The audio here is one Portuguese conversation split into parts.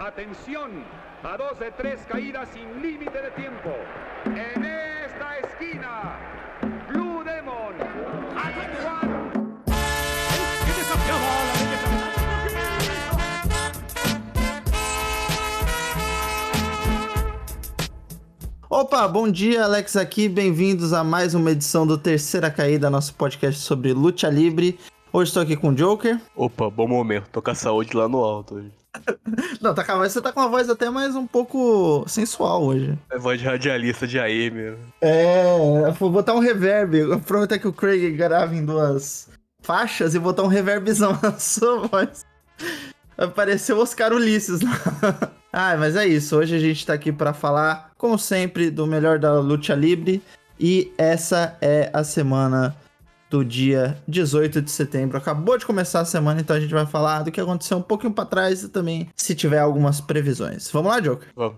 Atención, a dos de tres caídas sin límite de tiempo. En esta esquina, Blue Demon, Juan. Opa, bom dia, Alex aqui. Bem-vindos a mais uma edição do Terceira Caída, nosso podcast sobre luta livre. Hoje estou aqui com o Joker. Opa, bom momento. Tô com a saúde lá no alto hoje. Não, tá você tá com uma voz até mais um pouco sensual hoje. É voz de radialista de AM. É, vou botar um reverb. Aproveitar que o Craig grava em duas faixas e botar um reverbzão na sua voz. Apareceu Oscar Ulisses lá. ah, mas é isso. Hoje a gente tá aqui para falar, como sempre, do melhor da luta livre. E essa é a semana do dia 18 de setembro. Acabou de começar a semana, então a gente vai falar do que aconteceu um pouquinho para trás e também se tiver algumas previsões. Vamos lá, Joker? Vamos.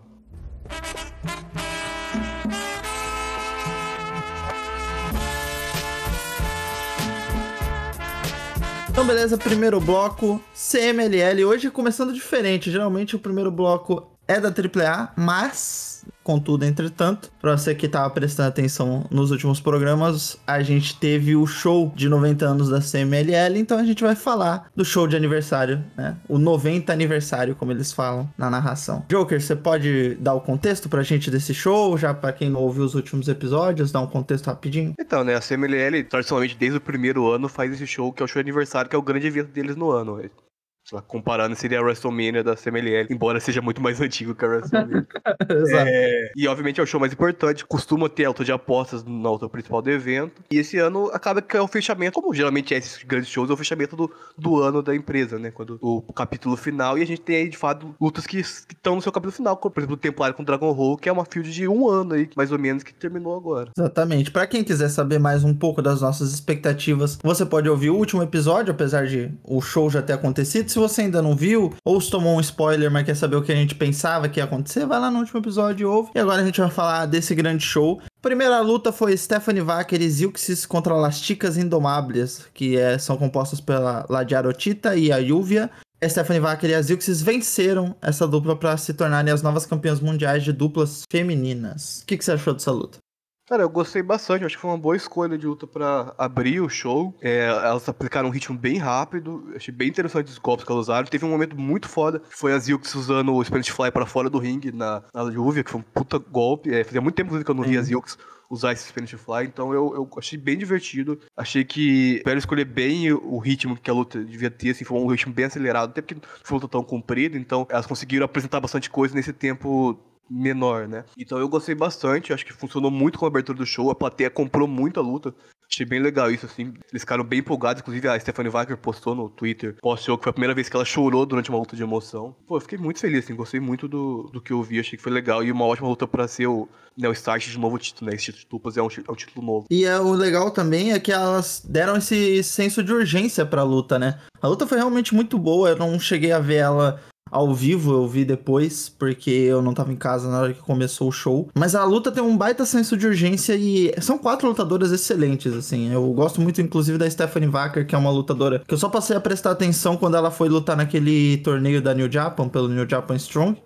Então, beleza, primeiro bloco, CMLL. Hoje começando diferente. Geralmente o primeiro bloco é da AAA, mas, contudo, entretanto, pra você que tava prestando atenção nos últimos programas, a gente teve o show de 90 anos da CMLL, então a gente vai falar do show de aniversário, né? O 90 aniversário, como eles falam na narração. Joker, você pode dar o contexto pra gente desse show, já pra quem não ouviu os últimos episódios, dar um contexto rapidinho? Então, né, a CMLL, tradicionalmente, desde o primeiro ano, faz esse show que é o show de aniversário, que é o grande evento deles no ano. Lá, Comparando, seria a WrestleMania da CMLL, embora seja muito mais antigo que a WrestleMania. Exato. É, e obviamente é o show mais importante, costuma ter alta de apostas na alta principal do evento. E esse ano acaba que é o fechamento, como geralmente é esses grandes shows, é o fechamento do, do ano da empresa, né? Quando o capítulo final, e a gente tem aí, de fato, lutas que estão no seu capítulo final, como, por exemplo, o Templário com o Dragon Hall, que é uma field de um ano aí, mais ou menos, que terminou agora. Exatamente. Pra quem quiser saber mais um pouco das nossas expectativas, você pode ouvir o último episódio, apesar de o show já ter acontecido. Se você ainda não viu, ou se tomou um spoiler, mas quer saber o que a gente pensava que ia acontecer, vai lá no último episódio e ouve. E agora a gente vai falar desse grande show. Primeira luta foi Stephanie Wacker e Zilxis contra Las Chicas Indomáveis, que é- são compostas pela Ladiarotita e a Yuvia. A Stephanie Wacker e a Zilxis venceram essa dupla para se tornarem as novas campeãs mundiais de duplas femininas. O que, que você achou dessa luta? Cara, eu gostei bastante, acho que foi uma boa escolha de luta pra abrir o show. É, elas aplicaram um ritmo bem rápido, achei bem interessante os golpes que elas usaram. Teve um momento muito foda, que foi a Zilks usando o Spanish Fly pra fora do ringue na, na Juvia, que foi um puta golpe. É, fazia muito tempo que eu não via a Zilks usar esse Spanish Fly, então eu, eu achei bem divertido. Achei que espero escolher bem o ritmo que a luta devia ter, assim, foi um ritmo bem acelerado, até porque não foi uma luta tão comprida, então elas conseguiram apresentar bastante coisa nesse tempo menor, né? Então eu gostei bastante, acho que funcionou muito com a abertura do show, a plateia comprou muito a luta. Achei bem legal isso, assim. Eles ficaram bem empolgados, inclusive a Stephanie Wacker postou no Twitter, pós-show, que foi a primeira vez que ela chorou durante uma luta de emoção. Pô, eu fiquei muito feliz, assim, gostei muito do, do que eu vi, achei que foi legal. E uma ótima luta pra ser o, né, o start de novo título, né? Esse título de duplas é um, é um título novo. E é, o legal também é que elas deram esse senso de urgência pra luta, né? A luta foi realmente muito boa, eu não cheguei a ver ela ao vivo, eu vi depois, porque eu não tava em casa na hora que começou o show. Mas a luta tem um baita senso de urgência e são quatro lutadoras excelentes, assim. Eu gosto muito, inclusive, da Stephanie Wacker, que é uma lutadora que eu só passei a prestar atenção quando ela foi lutar naquele torneio da New Japan, pelo New Japan Strong.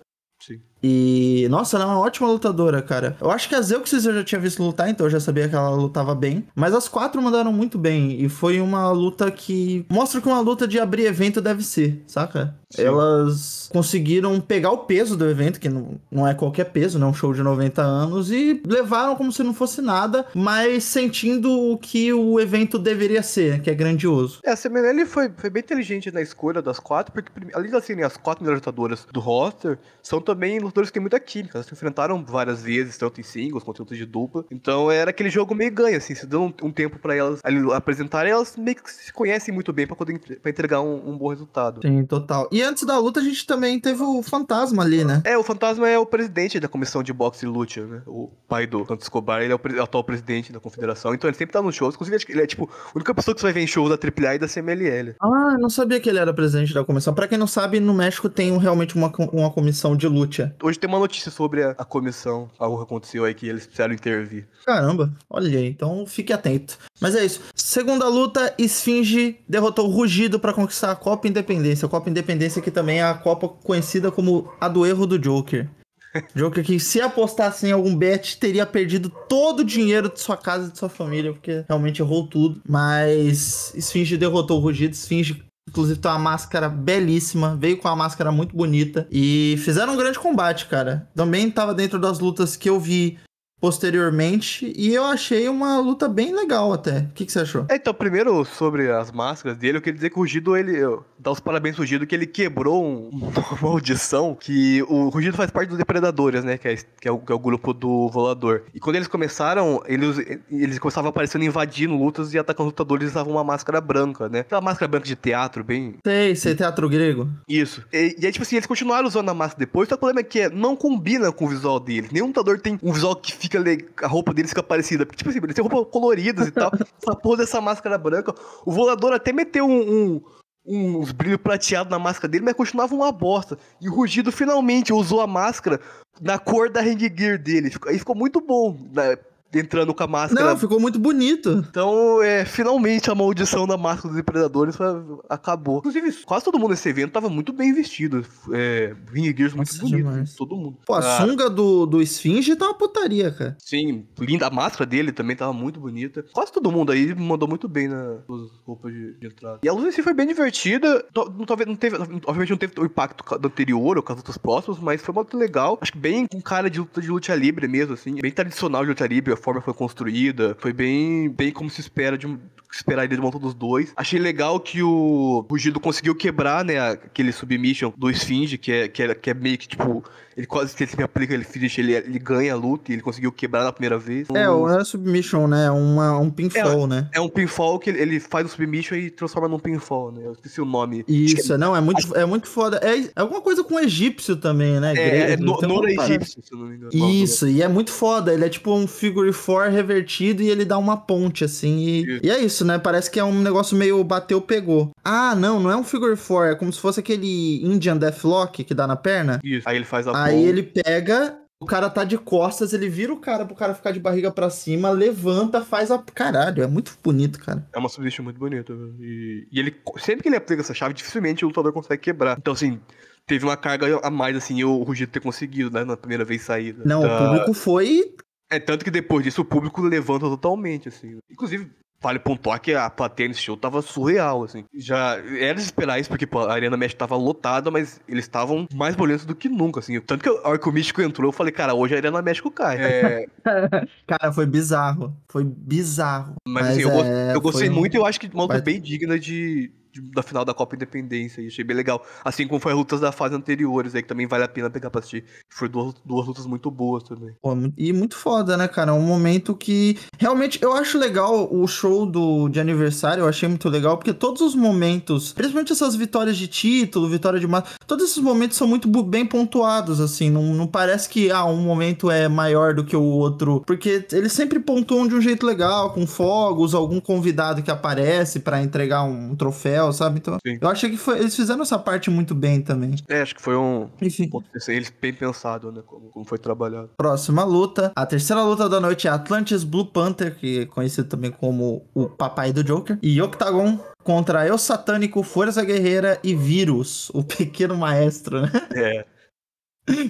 E, nossa, ela é uma ótima lutadora, cara. Eu acho que a Zeuxis eu já tinha visto lutar, então eu já sabia que ela lutava bem. Mas as quatro mandaram muito bem. E foi uma luta que mostra que uma luta de abrir evento deve ser, saca? Sim. Elas conseguiram pegar o peso do evento, que não, não é qualquer peso, né? Um show de 90 anos, e levaram como se não fosse nada, mas sentindo o que o evento deveria ser, que é grandioso. É, a CMLL foi, foi bem inteligente na escolha das quatro, porque além de serem as quatro melhores lutadoras do roster, são também lutadoras que têm muita química. Elas se enfrentaram várias vezes, tanto em singles quanto em lutas de dupla. Então era aquele jogo meio ganho, assim, se dando um, um tempo pra elas ali apresentarem, elas meio que se conhecem muito bem pra poder pra entregar um, um bom resultado. Sim, total. E antes da luta, a gente também teve o fantasma ali, né? É, o Fantasma é o presidente da comissão de boxe e luta, né? O pai do Santos Escobar, ele é o, pre- atual presidente da confederação, então ele sempre tá nos shows. Inclusive, ele é, tipo, a única pessoa que você vai ver em shows da AAA e da CMLL. Ah, eu não sabia que ele era presidente da comissão. Pra quem não sabe, no México tem realmente uma, uma comissão de luta. Hoje tem uma notícia sobre a, a comissão, algo que aconteceu aí que eles precisaram intervir. Caramba, olha aí, então fique atento. Mas é isso. Segunda luta, Esfinge derrotou Rugido pra conquistar a Copa Independência. A Copa Independência que também é a Copa conhecida como a do erro do Joker. Joker que se apostasse em algum bet teria perdido todo o dinheiro de sua casa e de sua família, porque realmente errou tudo. Mas Esfinge derrotou o Rugido, Esfinge Inclusive tem uma máscara belíssima, veio com uma máscara muito bonita e fizeram um grande combate, cara. Também tava dentro das lutas que eu vi posteriormente e eu achei uma luta bem legal até. O que, que você achou? É, então, primeiro sobre as máscaras dele, eu queria dizer que o Rugido, ele. Eu, dar os parabéns pro Rugido, que ele quebrou um- uma maldição que o Rugido faz parte dos Depredadores, né? Que é, que é o, que é o grupo do Volador. E quando eles começaram, eles, eles começavam aparecendo invadindo lutas e atacando lutadores, usavam uma máscara branca, né? Aquela máscara branca de teatro, bem. Sei, sei, teatro grego. Isso. E, e aí, tipo assim, eles continuaram usando a máscara depois, só que o problema é que é, não combina com o visual deles. Nenhum lutador tem um visual que fica. A roupa deles fica parecida. Porque, tipo assim, eles têm roupas coloridas e tal. Essa porra dessa máscara branca. O volador até meteu um. um- uns brilhos prateados na máscara dele, mas continuava uma bosta. E o Rugido finalmente usou a máscara na cor da Ring Gear dele. Aí ficou muito bom, né, entrando com a máscara Não, ficou muito bonito. então, é, finalmente a maldição da máscara dos depredadores foi- acabou. Inclusive, quase todo mundo nesse evento tava muito bem vestido. É, Ring Gears muito Nossa, bonito, demais. todo mundo. Pô, a Ah, sunga do, do Esfinge tá uma putaria, cara. Sim, linda. A máscara dele também tava muito bonita. Quase todo mundo aí mandou muito bem nas suas roupas de, de entrada. E a luta em si foi bem divertida. Não- Talvez não teve, obviamente não teve o impacto anterior ou com as lutas próximas, mas foi uma luta legal. Acho que bem com cara de luta de luta livre mesmo, assim. Bem tradicional de luta livre, forma foi construída. Foi bem, bem como se espera de um. Esperaria de luta dos dois. Achei legal que o Rugido conseguiu quebrar, né, aquele submission do Esfinge, que é, que é, que é meio que tipo. Ele quase se ele aplica, ele finish, ele, ele ganha a luta e ele conseguiu quebrar na primeira vez. É, O- não é submission, né? É uma, um pinfall, né? é um pinfall que ele, ele faz um submission e transforma num pinfall, né? Eu esqueci o nome. Isso, não, é muito, é muito foda. É, é alguma coisa com egípcio também, né? É, é, no, Nora egípcio, se eu não me engano. Isso, e é muito foda. Ele é tipo um figure four revertido e ele dá uma ponte, assim. E, e é isso, né? Parece que é um negócio meio bateu, pegou. Ah, não, não é um figure four. É como se fosse aquele Indian Deathlock que dá na perna. Isso. Aí ele faz a Aí ele pega, o cara tá de costas, ele vira o cara pro cara ficar de barriga pra cima, levanta, faz a. Caralho, é muito bonito, cara. É uma submission muito bonita. E, e ele, sempre que ele aplica essa chave, dificilmente o lutador consegue quebrar. Então, assim, teve uma carga a mais, assim, e o Rugido ter conseguido, né? Na primeira vez sair. Não, da- o público foi. É tanto que depois disso o público levanta totalmente, assim. Inclusive, vale pontuar que a plateia nesse show tava surreal, assim. Já era de esperar isso, porque pô, a Arena México tava lotada, mas eles estavam mais violentos do que nunca, assim. Tanto que a hora que o Místico entrou, eu falei, cara, hoje a Arena México cai. É, Cara, foi bizarro. Foi bizarro. mas, assim, eu, gos- é, eu gostei foi muito e eu acho que uma luta Vai- bem digna de- da final da Copa Independência. E achei bem legal. Assim como foi as lutas da fase anteriores aí, que também vale a pena pegar pra assistir. Foi duas, duas lutas muito boas também. Pô, e muito foda, né, cara? É um momento que realmente eu acho legal o show do, de aniversário, eu achei muito legal, porque todos os momentos, principalmente essas vitórias de título, vitória de massa, todos esses momentos são muito bem pontuados, assim. Não, não parece que ah, um momento é maior do que o outro, porque eles sempre pontuam de um jeito legal, com fogos, algum convidado que aparece pra entregar um troféu, sabe? Então, Sim. eu achei que foi- eles fizeram essa parte muito bem também. É, acho que foi um Enfim. ponto eles bem pensado, né? Como, como foi trabalhado. Próxima luta. A terceira luta da noite é Atlantis Blue Panther, que é conhecido também como o papai do Joker. E Octagon contra Eu Satânico, Força Guerreira e Vírus, o pequeno maestro, né? É.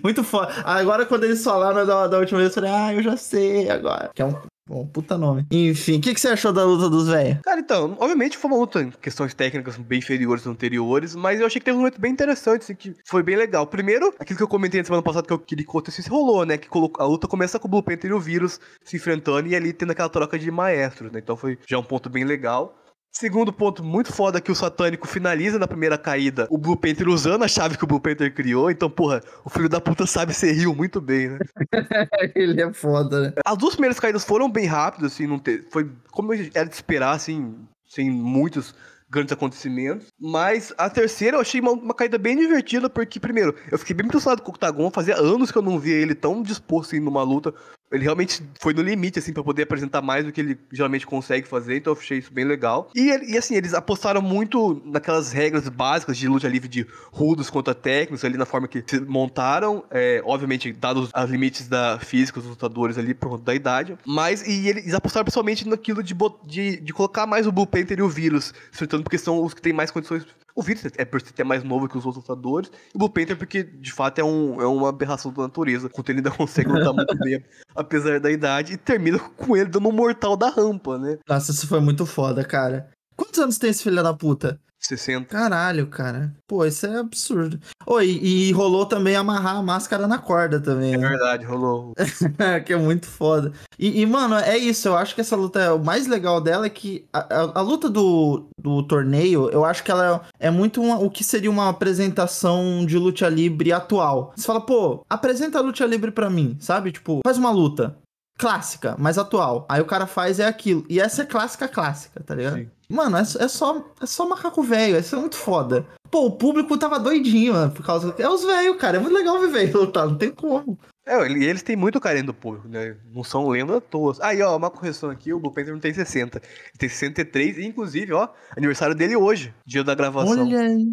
Muito foda. Agora, quando eles falaram da, da última vez, eu falei, ah, eu já sei agora. Que é um, um puta nome. Enfim, o que, que você achou da luta dos velhos? Cara, então, obviamente foi uma luta em questões técnicas bem inferiores às anteriores, mas eu achei que teve um momento bem interessante, assim, que foi bem legal. Primeiro, aquilo que eu comentei na semana passada que eu queria que acontecesse, rolou, né? Que a luta começa com o Blue Panther e o Vírus se enfrentando e ali tendo aquela troca de maestros, né? Então foi já um ponto bem legal. Segundo ponto muito foda que o Satânico finaliza na primeira caída o Blue Panther usando a chave que o Blue Panther criou. Então, porra, o filho da puta sabe ser rio muito bem, né? Ele é foda, né? As duas primeiras caídas foram bem rápidas, assim, não te... foi como era de esperar, assim, sem muitos grandes acontecimentos. Mas a terceira eu achei uma, uma caída bem divertida, porque, primeiro, eu fiquei bem impressionado com o Octagon, fazia anos que eu não via ele tão disposto em numa luta Ele realmente foi no limite, assim, pra poder apresentar mais do que ele geralmente consegue fazer, então eu achei isso bem legal. E, e, assim, eles apostaram muito naquelas regras básicas de luta livre de rudos contra técnicos, ali na forma que se montaram, é, obviamente, dados os limites da física dos lutadores ali por conta da idade, mas e eles apostaram principalmente naquilo de, de, de colocar mais o Blue Panther e o Vírus, enfrentando porque são os que têm mais condições o Vírus é por ser mais novo que os outros lutadores. E o Blue Panther porque, de fato, é, um, é uma aberração da natureza. Enquanto ele ainda consegue lutar muito bem, apesar da idade. E termina com ele dando um mortal da rampa, né? Nossa, isso foi muito foda, cara. Quantos anos tem esse filho da puta? 60. Caralho, cara. Pô, isso é absurdo. Oi, e, rolou também amarrar a máscara na corda também, É né? verdade, rolou. que é muito foda. E, e, mano, é isso. Eu acho que essa luta, é o mais legal dela é que a, a- a luta do, do torneio, eu acho que ela é, é muito uma- o que seria uma apresentação de luta livre atual. Você fala, pô, apresenta a luta livre pra mim, sabe? Tipo, faz uma luta. Clássica, mas atual. Aí o cara faz é aquilo. E essa é clássica, clássica, tá ligado? Sim. Mano, é, é só, é só macaco velho. Isso é muito foda. Pô, o público tava doidinho, mano, por causa. É os velhos, cara. É muito legal ver velho lutar, não tem como. É, ele- eles têm muito carinho do público, né? Não são lenda à toa. Aí, ó, uma correção aqui, o Blue Panther não tem 60. Ele tem 63, e inclusive, ó, aniversário dele hoje, dia da gravação. Olha aí.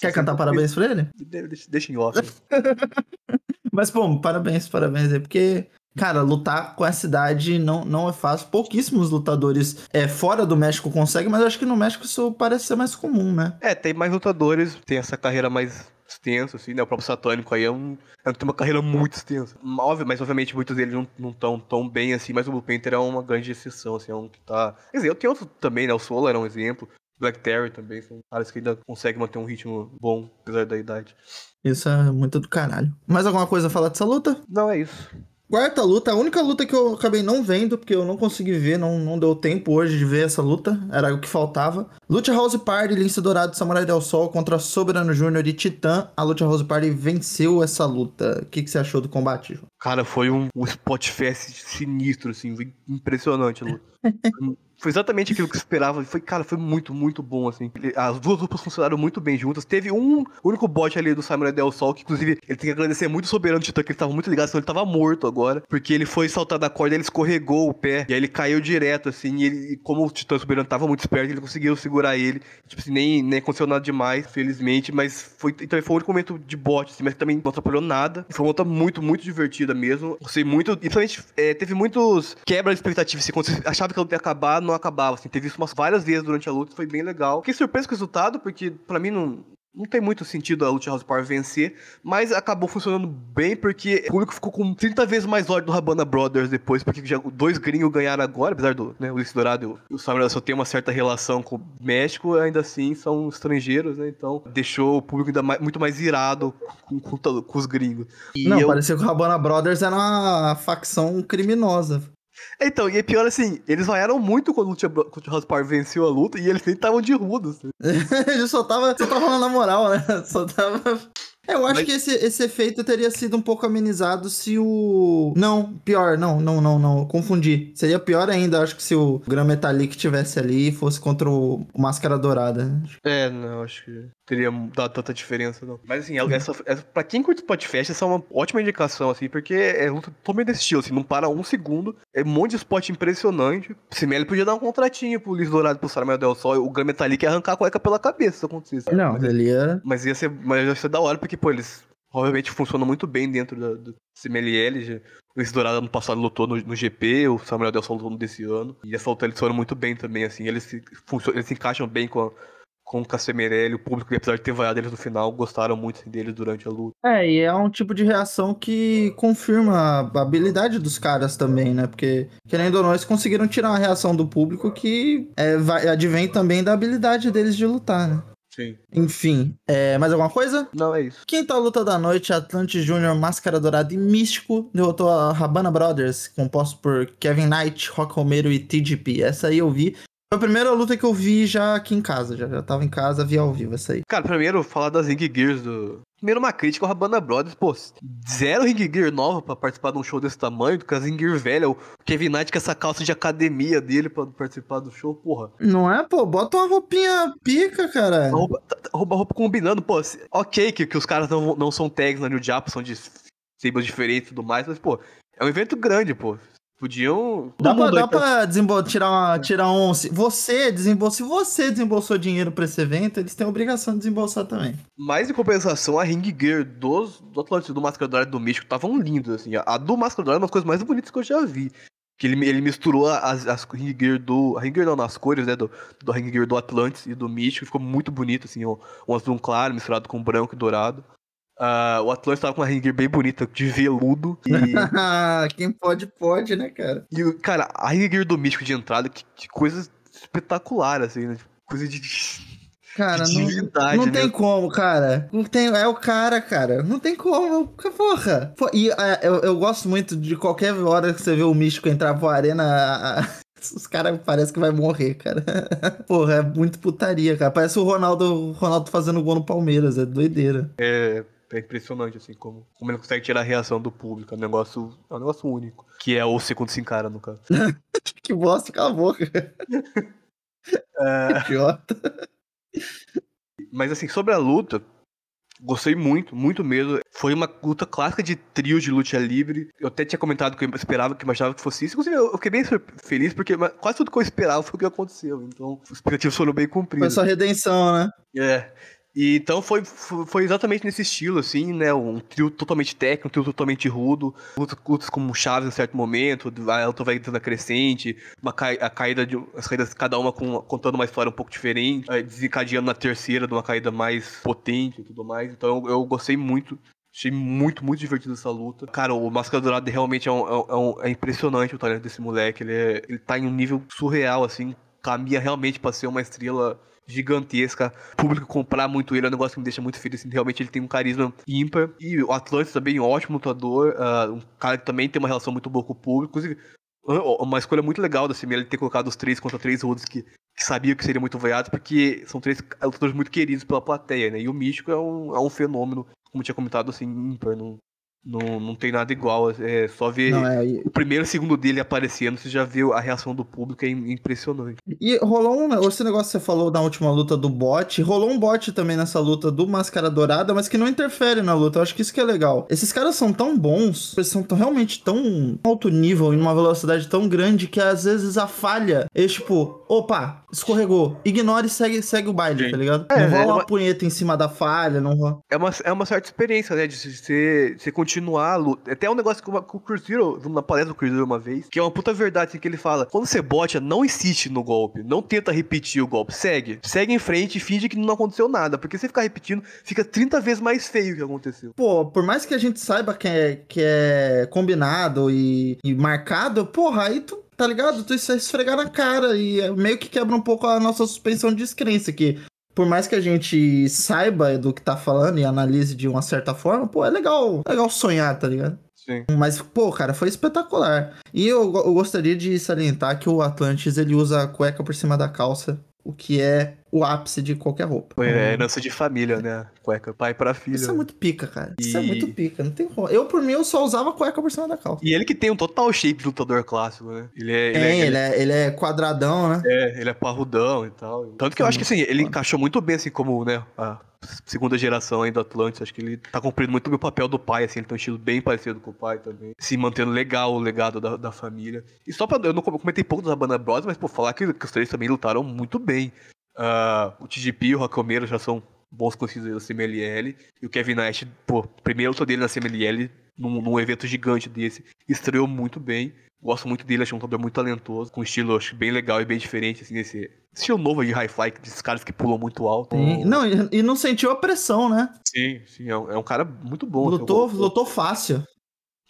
Quer cantar 63. parabéns pra ele? De- Deixa, deixa em off. Mas, pô, parabéns, parabéns aí, porque, cara, lutar com essa idade não, não é fácil. Pouquíssimos lutadores é, fora do México conseguem, mas eu acho que no México isso parece ser mais comum, né? É, tem mais lutadores, tem essa carreira mais extensa, assim, né? O próprio Satânico aí é um, é tem uma carreira muito extensa. Óbvio, mas obviamente muitos deles não, não tão tão bem assim, mas o Blue Panther é uma grande exceção, assim, é um que tá... Quer dizer, eu tenho outro também, né? O Solar é um exemplo. Black Terry também, são caras que ainda conseguem manter um ritmo bom, apesar da idade. Isso é muito do caralho. Mais alguma coisa a falar dessa luta? Não, é isso. Quarta luta, a única luta que eu acabei não vendo, porque eu não consegui ver, não, não deu tempo hoje de ver essa luta, era o que faltava. Luta House Party, Lince Dourado, Samurai Del Sol contra Soberano Júnior e Titã. A Luta House Party venceu essa luta. O que, que você achou do combate? Cara, foi um, um spot fest sinistro, assim, impressionante a luta. Foi exatamente aquilo que eu esperava. Foi, cara, foi muito, muito bom, assim. As duas duplas funcionaram muito bem juntas. Teve um único bot ali do Samurai Del Sol, que inclusive ele tem que agradecer muito o Soberano Titã, que ele tava muito ligado, senão ele tava morto agora. Porque ele foi saltar da corda, ele escorregou o pé, e aí ele caiu direto, assim, e ele, como o Titã Soberano tava muito esperto, ele conseguiu segurar ele. Tipo assim, nem, nem aconteceu nada demais, felizmente, mas foi, então foi o único momento de bot, assim, mas também não atrapalhou nada. Foi uma luta muito, muito divertida mesmo. Gostei muito, e principalmente é, teve muitos quebra de expectativas, assim, quando você achava que a luta ia acabar, não acabava, assim, teve isso umas várias vezes durante a luta, foi bem legal. Fiquei surpreso com o resultado, porque pra mim não, não tem muito sentido a Lucha House Power vencer, mas acabou funcionando bem porque o público ficou com 30 vezes mais ódio do Rabana Brothers depois, porque já dois gringos ganharam agora, apesar do né, Luiz Dourado e o Samuel só tem uma certa relação com o México, ainda assim são estrangeiros, né? Então deixou o público ainda mais- muito mais irado com, com, com os gringos. E não, eu- parecia que o Rabana Brothers era uma facção criminosa. Então, e é pior assim, eles vaiaram muito quando o House Power venceu a luta e eles nem estavam de rudos. Ele só tava, só tava na moral, né? Só tava. Eu acho Mas- que esse, esse efeito teria sido um pouco amenizado se o. Não, pior, não, não, não, não. Confundi. Seria pior ainda, acho que se o Gran Metalik tivesse ali e fosse contra o, Máscara Dourada. É, não, acho que teria dado tanta diferença, não. Mas assim, essa, essa, pra quem curte Spotfest, essa é uma ótima indicação, assim, porque é luta totalmente desse estilo, assim, não para um segundo, é um monte de spot impressionante. Simelli podia dar um contratinho pro Luiz Dourado pro Samuel Del Sol, o Gran Metalik ia arrancar a cueca pela cabeça se acontecesse. Não, mas, ele ia. mas ia ser, mas ia ser da hora, porque, pô, eles obviamente funcionam muito bem dentro da- do CMLL, o Luiz Dourado ano passado lutou no, no GP, o Samuel Del Sol lutou desse ano, e essa luta eles foram muito bem também, assim, eles se, funcio- eles se encaixam bem com a, com o Cassemerelli, o público, apesar de ter vaiado eles no final, gostaram muito assim, deles durante a luta. É, e é um tipo de reação que confirma a habilidade dos caras também, né? Porque, querendo ou não, eles conseguiram tirar uma reação do público que é, vai, advém também da habilidade deles de lutar, né? Sim. Enfim, é, mais alguma coisa? Não, é isso. Quinta luta da noite, Atlante Jr., Máscara Dourada e Místico derrotou a Rabana Brothers, composto por Kevin Knight, Rock Romero e TGP. Essa aí eu vi. Foi a primeira luta que eu vi já aqui em casa, já, já tava em casa, vi ao vivo essa aí. Cara, primeiro, falar das Ring Gears do... Primeiro uma crítica ao Rabana Brothers, pô, zero Ring Gear nova pra participar de um show desse tamanho, as Ring Gear velha, o Kevin Knight com essa calça de academia dele pra participar do show, porra. Não é, pô? Bota uma roupinha pica, cara. A roupa, tá- tá- roupa, roupa combinando, pô, ok que, que os caras não, não são tags na New Japan, são de stables diferentes e tudo mais, mas, pô, É um evento grande, pô. Podiam. Dá pra, dá pra- desembol- tirar, uma- tirar um. Se você, desembol, se você desembolsou dinheiro pra esse evento, eles têm a obrigação de desembolsar também. Mas em compensação, a ring gear dos, do Atlântico, do Máscara Dourada e do Místico estavam lindas, assim. A, a do Máscara Dourada é uma das coisas mais bonitas que eu já vi. Que ele, ele misturou as, as ring gear do. A ring gear não, nas cores, né? Do, do ring gear do Atlantis e do Místico. Ficou muito bonito, assim. Um, um azul claro misturado com branco e dourado. Ah, o Atlantis tava com uma ring gear bem bonita, de veludo. E, Quem pode, pode, né, cara? e cara, a ring gear do Místico de entrada, que, que coisa espetacular, assim, né? Coisa de. Cara, De não, não né? tem como, cara. Não tem, é o cara, cara. Não tem como. Porra. E é, eu, eu gosto muito de qualquer hora que você vê o místico entrar pra arena. a- a- Os caras parecem que vai morrer, cara. Porra, é muito putaria, cara. Parece o Ronaldo, o Ronaldo fazendo gol no Palmeiras. É doideira. É, é impressionante, assim, como, como ele consegue tirar a reação do público. É um negócio, é um negócio único. Que é o segundo se encara, no caso. Que bosta, cala a boca. É, Idiota. mas assim, sobre a luta, gostei muito, muito mesmo. Foi uma luta clássica de trio de luta livre. Eu até tinha comentado que eu esperava, que eu imaginava que fosse isso. Inclusive, eu fiquei bem feliz, porque quase tudo que eu esperava foi o que aconteceu. Então, os expectativas foram bem Foi cumpridas. só redenção, né? É. E então foi, foi exatamente nesse estilo, assim, né? Um trio totalmente técnico, um trio totalmente rudo. Lutas, como chaves em certo momento, a luta vai entrando na crescente, uma cai- a caída de. As caídas, cada uma com- contando uma história um pouco diferente, aí desencadeando na terceira de uma caída mais potente e tudo mais. Então eu, eu gostei muito. Achei muito, muito divertido essa luta. Cara, o Máscara Dourada realmente é, é um- é um- é impressionante o talento desse moleque. Ele, é, ele tá em um nível surreal, assim. Caminha realmente pra ser uma estrela gigantesca. O público comprar muito ele é um negócio que me deixa muito feliz. Assim, realmente ele tem um carisma ímpar. E o Atlantis também, ótimo lutador. ah, um cara que também tem uma relação muito boa com o público. Inclusive, uma escolha muito legal da CML ter colocado os três contra três rodos que, que sabia que seria muito veiados, porque são três lutadores muito queridos pela plateia, né? E o Místico é um, é um fenômeno, como tinha comentado, assim, ímpar. Não, não, não tem nada igual. É só ver Não, é, e- o primeiro segundo dele aparecendo, você já viu a reação do público, é im- impressionante. E rolou um, esse negócio que você falou na última luta do bot, rolou um bot também nessa luta do Máscara Dourada, mas que não interfere na luta. Eu acho que isso que é legal. Esses caras são tão bons, eles são tão- realmente tão alto nível, em uma velocidade tão grande que às vezes a falha, eles tipo, opa, escorregou, ignora e segue, segue o baile, Sim. tá ligado? É, não rola é uma uma- punheta em cima da falha, não rola. É uma, é uma certa experiência, né? De você, você continuar luta. Até um negócio que o que o Cruzeiro, na palestra do Cruzeiro uma vez, que é uma puta verdade, assim, que ele fala: quando você bota, não insiste no golpe, não tenta repetir o golpe, segue. Segue em frente e finge que não aconteceu nada, porque se ficar repetindo, fica 30 vezes mais feio que aconteceu. Pô, por mais que a gente saiba que é, que é combinado e, e marcado, porra, aí tu, tá ligado? Tu isso é esfregar na cara e é meio que quebra um pouco a nossa suspensão de descrença, que por mais que a gente saiba do que tá falando e analise de uma certa forma, pô, é legal, legal sonhar, tá ligado? Sim. Mas, pô, cara, foi espetacular. E eu, eu gostaria de salientar que o Atlantis, ele usa a cueca por cima da calça, o que é o ápice de qualquer roupa. Foi é, herança de família, né? Cueca, pai pra filho. Isso é muito pica, cara. Isso é E- muito pica. Não tem como. Eu, por mim, eu só usava cueca por cima da calça. E ele que tem um total shape de lutador clássico, né? Ele é. Ele É, é, ele é, ele é quadradão, né? É, ele é parrudão e tal. Tanto que eu acho que assim, ele Foda. encaixou muito bem, assim, como, né, a segunda geração aí do Atlantis. Acho que ele tá cumprindo muito o papel do pai, assim, ele tem um estilo bem parecido com o pai também. Se mantendo legal o legado da, da família. E só pra. Eu não com- comentei pouco da Banda Bros, mas, pô, falar que, que os três também lutaram muito bem. Ah, o TGP e o Racomeiro já são bons conhecidos da CMLL. E o Kevin Nash, pô, primeira luta dele na CMLL, num, num evento gigante desse, estreou muito bem. Gosto muito dele, acho um lutador muito talentoso, com um estilo acho, bem legal e bem diferente, assim, desse estilo novo de high-fly, desses caras que pulam muito alto. Sim. Não, e, não sentiu a pressão, né? Sim, sim, é um, é um cara muito bom. assim, lutou, eu- lutou fácil.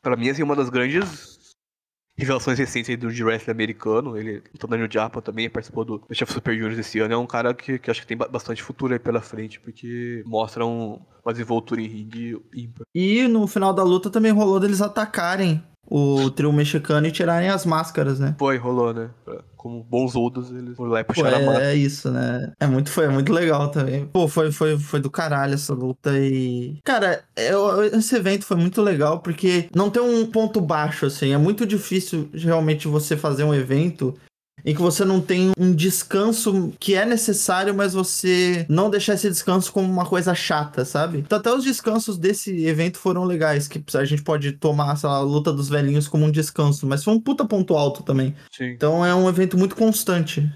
Pra mim, assim, uma das grandes revelações recentes aí do wrestling americano. Ele, o Tonânio Japa também participou do do Chef Super Juniors esse ano. É um cara que, que acho que tem ba- bastante futuro aí pela frente, porque mostra um, uma desenvoltura em ringue ímpar. E no final da luta também rolou deles atacarem o trio mexicano e tirarem as máscaras, né? Foi, rolou, né? Como bons outros, eles foram lá e Pô, puxaram a máscara. é, é isso, né? É muito, foi é muito legal também. Pô, foi, foi, foi do caralho essa luta e... Cara, eu- esse evento foi muito legal porque não tem um ponto baixo, assim. É muito difícil realmente você fazer um evento em que você não tem um descanso que é necessário, mas você não deixar esse descanso como uma coisa chata, sabe? Então até os descansos desse evento foram legais, que a gente pode tomar, sei lá, a luta dos velhinhos como um descanso, mas foi um puta ponto alto também. Sim. Então é um evento muito constante.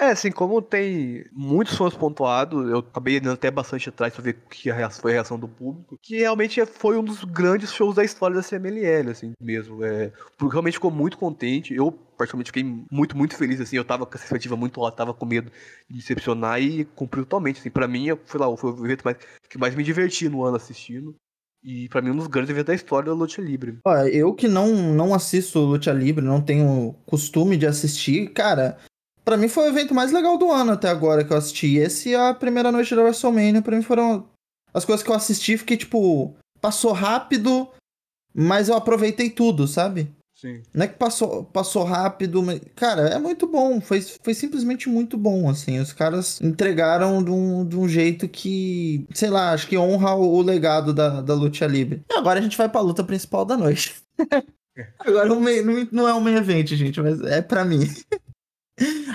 É, assim, como tem muitos fãs pontuados, eu acabei indo até bastante atrás pra ver que a foi a reação do público, que realmente foi um dos grandes shows da história da CMLL, assim, mesmo. É, público realmente ficou muito contente, eu particularmente fiquei muito, muito feliz, assim, eu tava com essa expectativa muito alta, tava com medo de decepcionar e cumpriu totalmente, assim, pra mim, foi lá, foi o evento mais, que mais me diverti no ano assistindo, e pra mim um dos grandes eventos da história da luta livre. Olha, eu que não, não assisto Luta Livre, não tenho costume de assistir, cara, pra mim foi o evento mais legal do ano até agora que eu assisti. Esse e a primeira noite da WrestleMania, pra mim foram as coisas que eu assisti, fiquei tipo, passou rápido, mas eu aproveitei tudo, sabe? Sim. Não é que passou, passou rápido, mas, cara, é muito bom. Foi, foi simplesmente muito bom, assim. Os caras entregaram de um, de um jeito que, sei lá, acho que honra o, o legado da, da luta livre. E agora a gente vai pra luta principal da noite. agora o main- não, não é um main event, gente, mas é pra mim.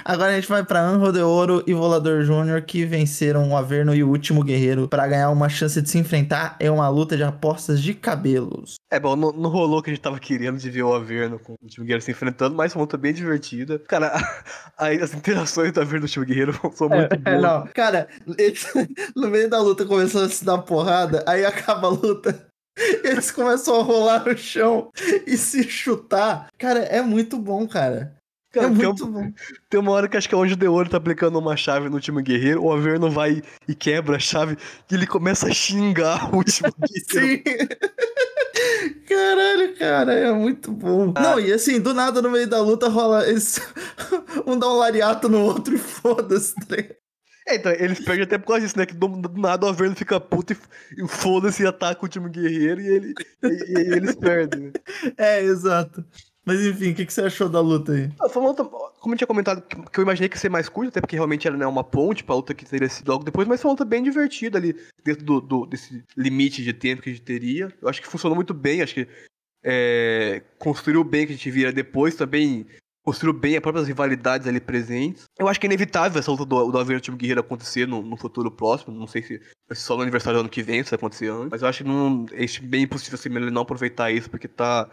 Agora a gente vai pra Anjo de Ouro e Volador Júnior que venceram o Averno e o Último Guerreiro pra ganhar uma chance de se enfrentar em uma luta de apostas de cabelos. É bom, não, não rolou o que a gente tava querendo de ver o Averno com o time guerreiro se enfrentando, mas foi uma luta bem divertida. Cara, aí as interações do Averno e do time guerreiro são muito É, boas. não, cara, eles- no meio da luta começou a se dar porrada, aí acaba a luta, eles começam a rolar no chão e se chutar. Cara, é muito bom, cara. Cara, é muito bom. tem uma hora que acho que é onde o De Ouro tá aplicando uma chave no time guerreiro, o Averno vai e quebra a chave e ele começa a xingar o último guerreiro. Sim. Caralho, cara, é muito bom. Não, e assim, do nada no meio da luta rola esse... um dá um lariato no outro e foda-se. tá? É, então, eles perdem até por causa disso, né? Que do, do nada o Averno fica puto e, e foda-se e ataca o time guerreiro e, ele, e, e eles perdem. né? É, exato. Mas enfim, o que, que você achou da luta aí? Ah, luta, como eu tinha comentado, que eu imaginei que ia ser mais curta, até porque realmente era né, uma ponte pra luta que teria sido logo depois, mas foi uma luta bem divertida ali, dentro do, do- desse limite de tempo que a gente teria. Eu acho que funcionou muito bem, acho que é, construiu bem o que a gente vira depois, também construiu bem as próprias rivalidades ali presentes. Eu acho que é inevitável essa luta do, do Averno e Time Guerreiro acontecer no, no futuro próximo, não sei se ser só no aniversário do ano que vem, se vai acontecer antes, mas eu acho que não, é bem impossível assim, ele não aproveitar isso, porque tá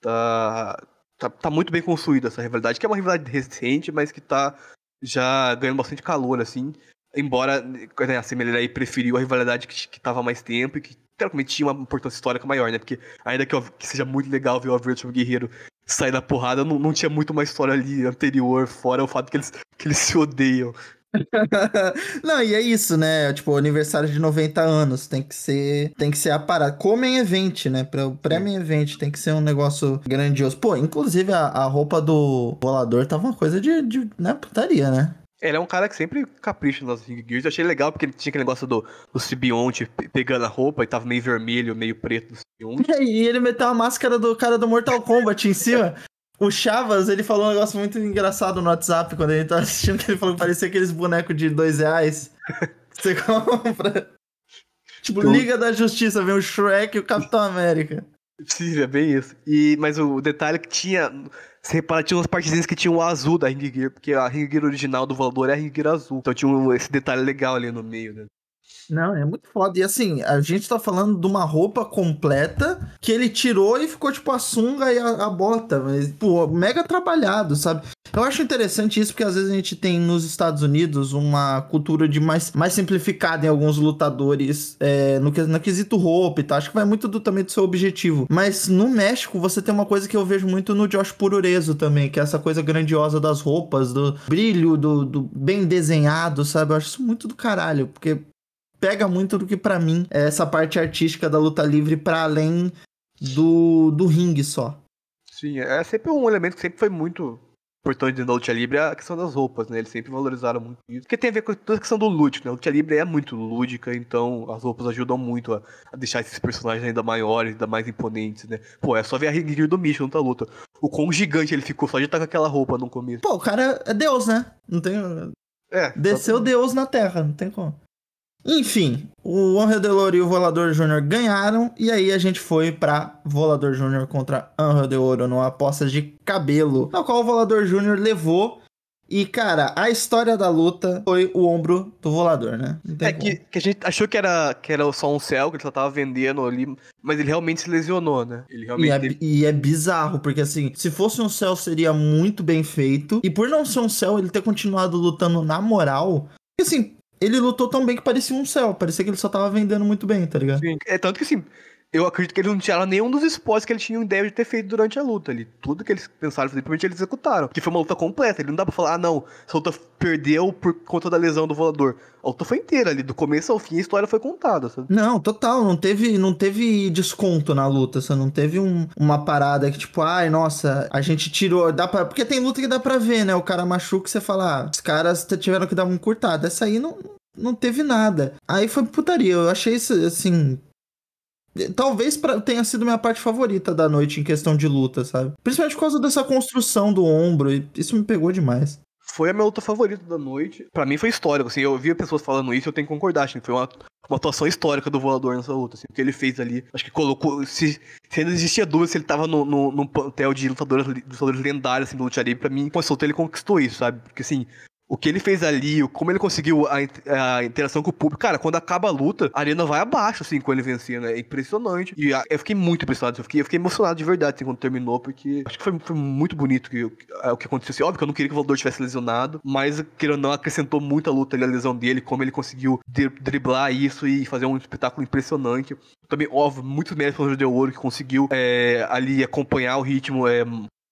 tá, tá, tá muito bem construída essa rivalidade, que é uma rivalidade recente, mas que tá já ganhando bastante calor, assim. Embora né, a CMLL aí preferiu a rivalidade que, que tava mais tempo e que teoricamente tinha uma importância histórica maior, né? Porque ainda que, que seja muito legal ver o o Guerreiro sair da porrada, não, não tinha muito uma história ali anterior, fora o fato que eles, que eles se odeiam. Não, e é isso, né? Tipo, aniversário de 90 anos. Tem que ser. Tem que ser a parada. Como em event, né? Pra, o pré-main event tem que ser um negócio grandioso. Pô, inclusive a, a roupa do volador tava uma coisa de, de né, putaria, né? Ele é um cara que sempre capricha nas Ring Gears. Eu achei legal porque ele tinha aquele negócio do, do Sibionte pe- pegando a roupa e tava meio vermelho, meio preto do Sibionte. E ele meteu a máscara do cara do Mortal Kombat em cima. O Chavas, ele falou um negócio muito engraçado no WhatsApp quando ele tava assistindo, que ele falou que parecia aqueles bonecos de dois reais que você compra. Tipo, Tudo. Liga da Justiça, vem o Shrek e o Capitão América. Sim, é bem isso. E, mas o detalhe é que tinha. Você repara, tinha umas partezinhas que tinham o azul da Ring Gear, porque a Ring Gear original do Volador é a Ring Gear azul. Então tinha um- esse detalhe legal ali no meio, né? Não, é muito foda. E assim, a gente tá falando de uma roupa completa que ele tirou e ficou tipo a sunga e a, a bota. Mas, pô, mega trabalhado, sabe? Eu acho interessante isso porque às vezes a gente tem nos Estados Unidos uma cultura de mais, mais simplificada em alguns lutadores é, no, no quesito roupa e tal. Acho que vai muito do, também do seu objetivo. Mas no México você tem uma coisa que eu vejo muito no Josh Pururezo também, que é essa coisa grandiosa das roupas, do brilho, do, do bem desenhado, sabe? Eu acho isso muito do caralho, porque pega muito do que pra mim é essa parte artística da luta livre pra além do, do ringue só. Sim, é sempre um elemento que sempre foi muito importante dentro da luta livre, é a questão das roupas, né? Eles sempre valorizaram muito isso. Porque tem a ver com toda a questão do lúdico, né? A luta livre é muito lúdica, então as roupas ajudam muito a, a deixar esses personagens ainda maiores, ainda mais imponentes, né? Pô, é só ver a Ring Gear do Mission na luta. O quão gigante ele ficou só de estar com aquela roupa no começo. Pô, o cara é Deus, né? Não tem. É. Desceu Deus na Terra, não tem como. Enfim, o Angel Deloro e o Volador Júnior ganharam, e aí a gente foi pra Volador Júnior contra Angel Deloro numa aposta de cabelo, na qual o Volador Júnior levou. E, cara, a história da luta foi o ombro do volador, né? É que, que a gente achou que era, que era só um céu, que ele só tava vendendo ali, mas ele realmente se lesionou, né? Ele E realmente é, teve- e é bizarro, porque assim, se fosse um céu seria muito bem feito. E por não ser um céu, ele ter continuado lutando na moral. Porque assim, ele lutou tão bem que parecia um céu. Parecia que ele só tava vendendo muito bem, tá ligado? Sim. É tanto que assim, eu acredito que eles não tiraram nenhum dos spots que eles tinham ideia de ter feito durante a luta ali. Tudo que eles pensaram provavelmente eles executaram. Que foi uma luta completa. Ele não dá pra falar, ah não, essa luta perdeu por conta da lesão do volador. A luta foi inteira ali, do começo ao fim a história foi contada, sabe? Não, total, não teve, não teve desconto na luta, não teve um- uma parada que tipo, ai, nossa, a gente tirou, dá pra, porque tem luta que dá pra ver, né? O cara machuca e você fala, ah, os caras tiveram que dar um curtado. Essa aí não, não teve nada. Aí foi putaria, eu achei isso assim, Talvez pra- tenha sido minha parte favorita da noite em questão de luta, sabe? Principalmente por causa dessa construção do ombro, isso me pegou demais. Foi a minha luta favorita da noite. Pra mim foi histórico, assim, eu via pessoas falando isso, eu tenho que concordar, assim, foi uma, uma atuação histórica do voador nessa luta, assim, o que ele fez ali. Acho que colocou, se, se ainda existia dúvida se ele tava no, no, num plantel de lutadores, lutadores lendários, assim, do Lucha Libre, pra mim, com essa luta ele conquistou isso, sabe? Porque, assim, o que ele fez ali, como ele conseguiu a, a interação com o público, cara, quando acaba a luta, a arena vai abaixo, assim, com ele vencendo, é impressionante. E a- eu fiquei muito impressionado, eu fiquei, eu fiquei emocionado de verdade, assim, quando terminou, porque acho que foi, foi muito bonito que, o- o que aconteceu. Assim, óbvio que eu não queria que o Volador tivesse lesionado, mas, querendo ou não, acrescentou muito a luta ali, a lesão dele, como ele conseguiu dri- driblar isso e fazer um espetáculo impressionante. Também, óbvio, muitos méritos para o de Ouro, que conseguiu é, ali acompanhar o ritmo, é,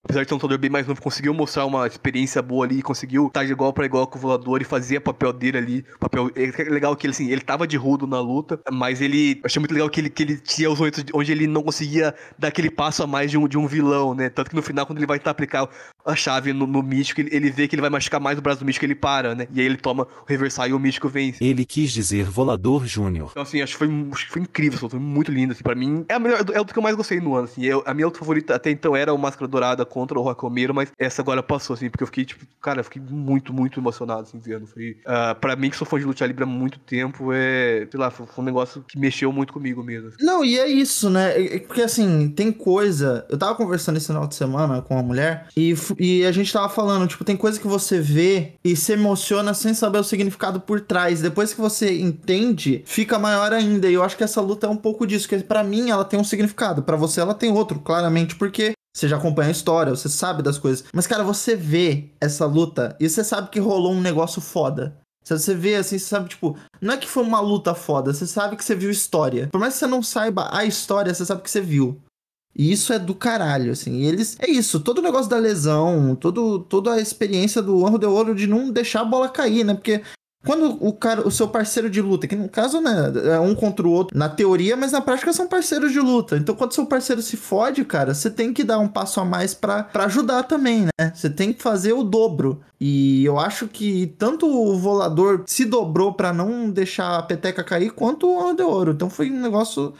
Apesar de ser um lutador bem mais novo, conseguiu mostrar uma experiência boa ali, conseguiu estar de igual para igual com o volador e fazer o papel dele ali. Papel, é legal que ele, assim, ele tava de rudo na luta, mas ele. Achei muito legal que ele, que ele tinha os momentos onde ele não conseguia dar aquele passo a mais de um, de um vilão, né? Tanto que no final, quando ele vai tentar aplicar a chave no, no místico, ele, ele vê que ele vai machucar mais o braço do místico, ele para, né? E aí ele toma o reversal e o místico vence. Ele quis dizer Volador Júnior. Então, assim, acho que foi, acho que foi incrível, foi muito lindo, assim, pra mim. É a melhor, é luta que eu mais gostei no ano, assim. Eu- a minha luta favorita até então era o Máscara Dourada contra o Rock Romero, mas essa agora passou, assim, porque eu fiquei, tipo, cara, eu fiquei muito, muito emocionado, assim, vendo. Foi, ah, pra mim, que sou fã de luta livre há muito tempo, é, sei lá, foi, um negócio que mexeu muito comigo mesmo. assim. Não, e é isso, né? Porque assim, tem coisa. Eu tava conversando esse final de semana com uma mulher e, e a gente tava falando, tipo, tem coisa que você vê e se emociona sem saber o significado por trás. Depois que você entende, fica maior ainda. E eu acho que essa luta é um pouco disso, que pra mim ela tem um significado, pra você ela tem outro, claramente, porque. Você já acompanha a história, você sabe das coisas. Mas, cara, você vê essa luta e você sabe que rolou um negócio foda. Você vê assim, você sabe, tipo, não é que foi uma luta foda, você sabe que você viu história. Por mais que você não saiba a história, você sabe que você viu. E isso é do caralho, assim. E eles. É isso, todo o negócio da lesão, todo, toda a experiência do Anro de Ouro de não deixar a bola cair, né? Porque quando o cara, o seu parceiro de luta, que no caso, né, é um contra o outro na teoria, mas na prática são parceiros de luta. Então, quando seu parceiro se fode, cara, você tem que dar um passo a mais pra ajudar também, né? Você tem que fazer o dobro. E eu acho que tanto o volador se dobrou pra não deixar a peteca cair, quanto o de Ouro. Então foi um negócio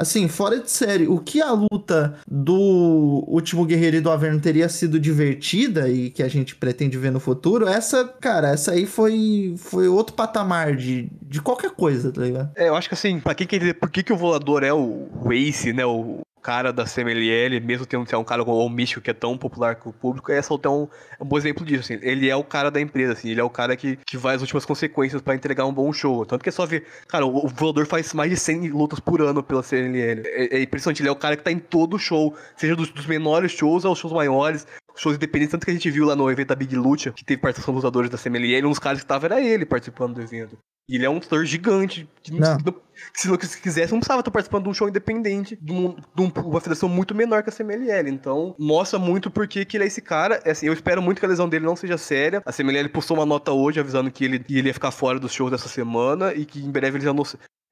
Assim, fora de série, o que a luta do último guerreiro e do Averno teria sido divertida e que a gente pretende ver no futuro, essa, cara, essa aí foi, foi outro patamar de, de qualquer coisa, tá ligado? É, eu acho que assim, pra quem quer entender por que, que o volador é o, o Ace, né? O cara da CMLL, mesmo tendo que ser um cara como o místico que é tão popular com o público, essa luta é um, é um bom exemplo disso, assim. Ele é o cara da empresa, assim, ele é o cara que, que vai às últimas consequências pra entregar um bom show. Tanto que é só ver. Cara, o, o volador faz mais de 100 lutas por ano pela CMLL. É, é impressionante, ele é o cara que tá em todo show, seja dos, dos menores shows aos shows maiores. Shows independentes, tanto que a gente viu lá no evento da Big Lucha, que teve participação dos lutadores da CMLL, um dos caras que tava era ele participando do evento. E ele é um lutador gigante, que, não- Não. Se não se quisesse, não precisava estar participando de um show independente, de, um- de um- uma federação muito menor que a CMLL. Então, mostra muito porque que ele é esse cara. É Assim, eu espero muito que a lesão dele não seja séria. A CMLL postou uma nota hoje avisando que ele, que ele ia ficar fora dos shows dessa semana e que em breve eles.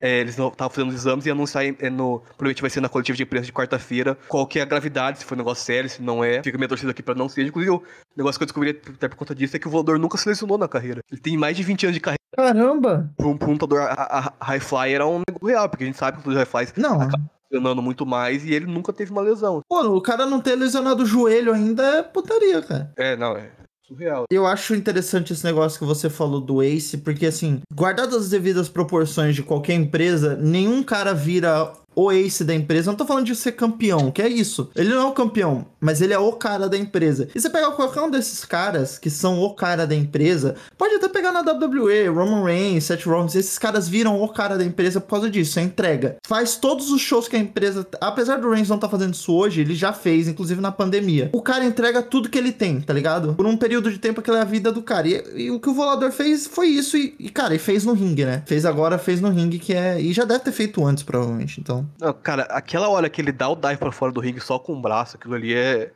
É, eles não estavam fazendo os exames e anunciar é, no. Provavelmente vai ser na coletiva de imprensa de quarta-feira qual que é a gravidade, se foi um negócio sério, se não é. Fica minha torcida aqui pra não seja. Inclusive, o negócio que eu descobri até por conta disso é que o voador nunca se lesionou na carreira. Ele tem mais de 20 anos de carreira. Caramba! Pra um, pra lutador a- a- high flyer é um negócio real, porque a gente sabe que os high flyers Não, lesionando muito mais e ele nunca teve uma lesão. pô, o cara não ter lesionado o joelho ainda é putaria, cara. É, não, é. Surreal. Eu acho interessante esse negócio que você falou do Ace, porque assim, guardado as devidas proporções de qualquer empresa, nenhum cara vira o ace da empresa. Não tô falando de ser campeão, que é isso. Ele não é o campeão, mas ele é o cara da empresa. E você pegar qualquer um desses caras que são o cara da empresa, pode até pegar na WWE, Roman Reigns, Seth Rollins, esses caras viram o cara da empresa por causa disso, é entrega. Faz todos os shows que a empresa, apesar do Reigns não tá fazendo isso hoje, ele já fez, inclusive na pandemia. O cara entrega tudo que ele tem, tá ligado? Por um período de tempo que é a vida do cara. E, e o que o Volador fez foi isso e, e, cara, e fez no ringue, né? Fez agora, fez no ringue, que é... E já deve ter feito antes, provavelmente, então... Não, cara, aquela hora que ele dá o dive pra fora do ringue só com o braço, aquilo ali é.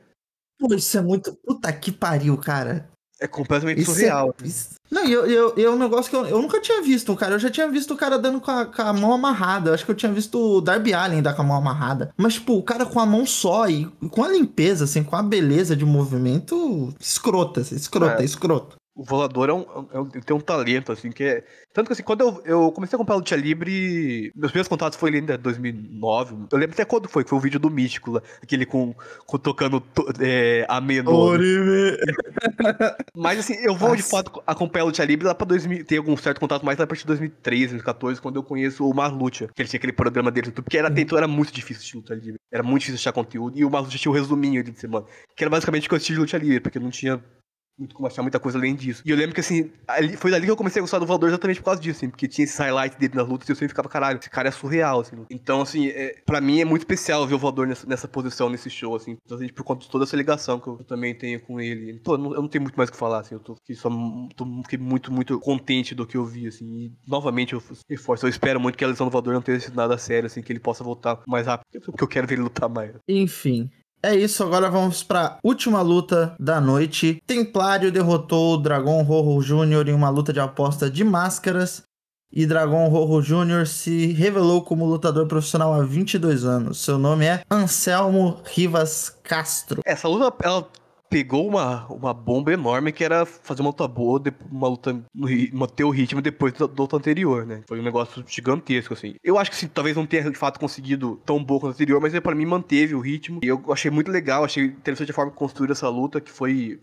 Pô, isso é muito. Puta que pariu, cara. É completamente Isso surreal. É... isso- Não, e eu, eu, eu, é um negócio que eu, eu nunca tinha visto, cara. Eu já tinha visto o cara dando com a, com a mão amarrada. Eu acho que eu tinha visto o Darby Allen dar com a mão amarrada. Mas, tipo, o cara com a mão só e, com a limpeza, assim, com a beleza de movimento escrota, assim, escrota, É. escroto. O volador é um, é um- tem um talento, assim, que é. Tanto que assim, quando eu, eu comecei a comprar Luta Livre, meus primeiros contatos foi ainda em 2009. Eu lembro até quando foi, que foi o vídeo do Místico lá, aquele com, com tocando to, é, a menor. Mas assim, eu vou de Nossa. fato acompanhar a Luta Livre lá pra 2000, ter algum certo contato mais lá a partir de 2013, 2014, quando eu conheço o Marlucha, que ele tinha aquele programa dele no YouTube, porque era, até então era muito difícil assistir Luta Livre. Era muito difícil achar conteúdo, e o Marlucha tinha o resuminho ali de semana, que era basicamente o que eu assisti de Luta Livre, porque não tinha muito como achar muita coisa além disso. E eu lembro que, assim, ali- foi dali que eu comecei a gostar do Volador exatamente por causa disso, assim, porque tinha esse highlight dele nas lutas e eu sempre ficava, caralho, esse cara é surreal, assim. Então, assim, é, pra mim é muito especial ver o Volador nessa, nessa posição, nesse show, assim, por conta de toda essa ligação que eu também tenho com ele. Pô, eu não, eu não tenho muito mais o que falar, assim, eu tô, fiquei só, tô, fiquei muito, muito contente do que eu vi, assim, e novamente eu reforço, eu espero muito que a lesão do Volador não tenha sido nada sério, assim, que ele possa voltar mais rápido, porque eu quero ver ele lutar mais. Enfim. É isso, agora vamos pra última luta da noite. Templário derrotou o Dragon Rojo Jr. em uma luta de aposta de máscaras. E Dragon Rojo Jr. se revelou como lutador profissional há 22 anos. Seu nome é Anselmo Rivas Castro. Essa luta, ela pegou uma, uma bomba enorme que era fazer uma luta boa, uma luta, no manter o ritmo depois da, da luta anterior, né? Foi um negócio gigantesco, assim. Eu acho que sim, talvez não tenha de fato conseguido tão bom quanto anterior, mas pra mim manteve o ritmo. E eu achei muito legal, achei interessante a forma que construíram essa luta, que foi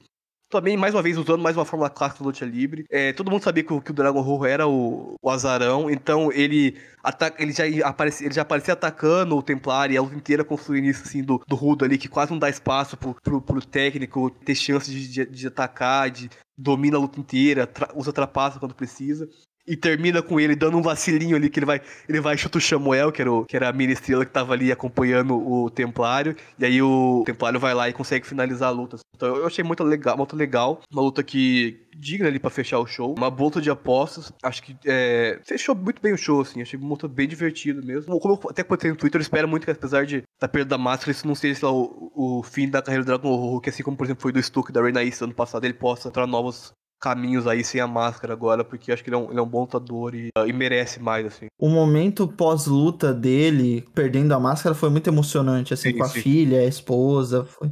também, mais uma vez, usando mais uma fórmula clássica do luta livre. É, todo mundo sabia que o, que o Dragon Rojo era o, o azarão, então ele, ata- ele, já ia aparecer, ele já aparecia atacando o Templar e a luta inteira construindo isso, assim, do, do Rudo ali, que quase não dá espaço pro, pro, pro técnico ter chance de, de, de atacar, de domina a luta inteira, tra- usa trapaça quando precisa. E termina com ele dando um vacilinho ali, que ele vai, ele vai chuta o Samuel, que era, o, que era a mini estrela que tava ali acompanhando o Templário. E aí o Templário vai lá e consegue finalizar a luta. Então eu achei muito legal, muito legal. Uma luta que digna ali pra fechar o show. Uma luta de apostas. Acho que é, fechou muito bem o show, assim. Achei luta bem divertida mesmo. Como eu até no Twitter, eu espero muito que, apesar de da perda da máscara, isso não seja lá, o, o fim da carreira do Dragon Rojo, que assim como, por exemplo, foi do Stuck da Reina Issa ano passado, ele possa entrar novos caminhos aí sem a máscara agora, porque acho que ele é um, ele é um bom lutador e, e merece mais, assim. O momento pós-luta dele, perdendo a máscara, foi muito emocionante, assim, Sim, com a sim. filha, a esposa. Foi,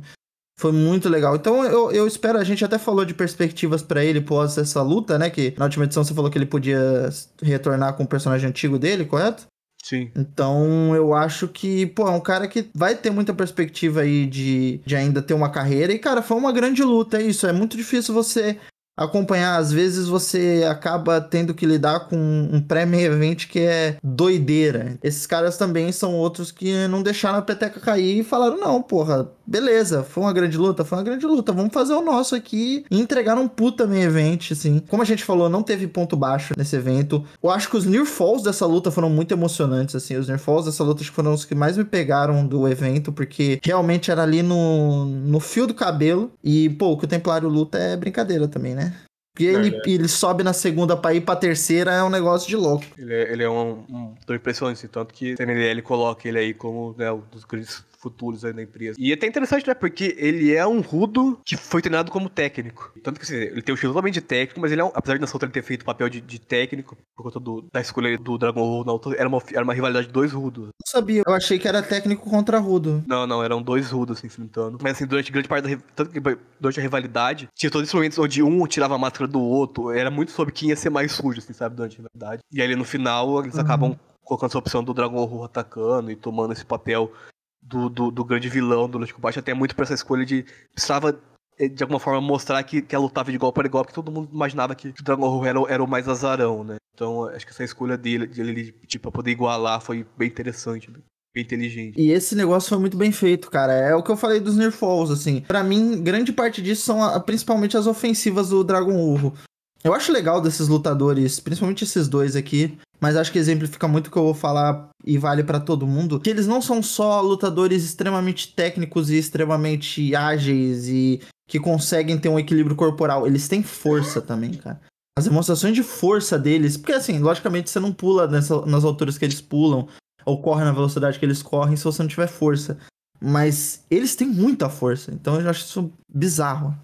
foi muito legal. Então eu, eu espero, a gente até falou de perspectivas pra ele pós essa luta, né? Que na última edição você falou que ele podia retornar com o personagem antigo dele, correto? Sim. Então eu acho que, pô, é um cara que vai ter muita perspectiva aí de, de ainda ter uma carreira. E, cara, foi uma grande luta, é isso. É muito difícil você acompanhar. Às vezes você acaba tendo que lidar com um pré-main event que é doideira. Esses caras também são outros que não deixaram a peteca cair e falaram: não, porra, beleza, foi uma grande luta, foi uma grande luta. Vamos fazer o nosso aqui e entregar um puta main event, assim. Como a gente falou, não teve ponto baixo nesse evento. Eu acho que os Near Falls dessa luta foram muito emocionantes, assim. Os Near Falls dessa luta foram os que mais me pegaram do evento, porque realmente era ali no, no fio do cabelo. E, pô, o que o Templário luta é brincadeira também, né? E ele, ele sobe na segunda pra ir pra terceira é um negócio de louco. Ele é, ele é um, um lutador impressionante, assim, tanto que o TNL coloca ele aí como né, um dos grandes futuros aí da empresa. E é até interessante, né? Porque ele é um rudo que foi treinado como técnico. Tanto que assim, ele tem o estilo totalmente de técnico, mas ele é um, apesar de outra ele ter feito o papel de, de técnico, por conta do- da escolha do Dragon Ball na outra, era uma, era uma rivalidade de dois rudos. Não sabia, eu achei que era técnico contra rudo. Não, não, eram dois rudos se enfrentando. Mas assim, durante grande parte da. Tanto que durante a rivalidade, tinha todos esses momentos onde um tirava a máscara do outro. Era muito sobre quem ia ser mais sujo, assim, sabe, durante a rivalidade. E aí no final, eles Uhum. acabam colocando essa opção do Dragon Rojo atacando e tomando esse papel do, do, do grande vilão do Lucha Combate, até muito pra essa escolha de. Precisava eh, de alguma forma mostrar que, que ela lutava de igual para igual, porque todo mundo imaginava que o Dragon era, o- era o mais azarão, né? Então acho que essa escolha dele, de ele, tipo, pra poder igualar foi bem interessante, bem inteligente. E esse negócio foi muito bem feito, cara. É o que eu falei dos Nerfalls, assim. Pra mim, grande parte disso são a- principalmente as ofensivas do Dragon Urro. Eu acho legal desses lutadores, principalmente esses dois aqui, mas acho que exemplifica muito o que eu vou falar e vale pra todo mundo, que eles não são só lutadores extremamente técnicos e extremamente ágeis e que conseguem ter um equilíbrio corporal, eles têm força também, cara. As demonstrações de força deles, porque assim, logicamente você não pula nessa- nas alturas que eles pulam, ou corre na velocidade que eles correm se você não tiver força. Mas eles têm muita força, então eu acho isso bizarro.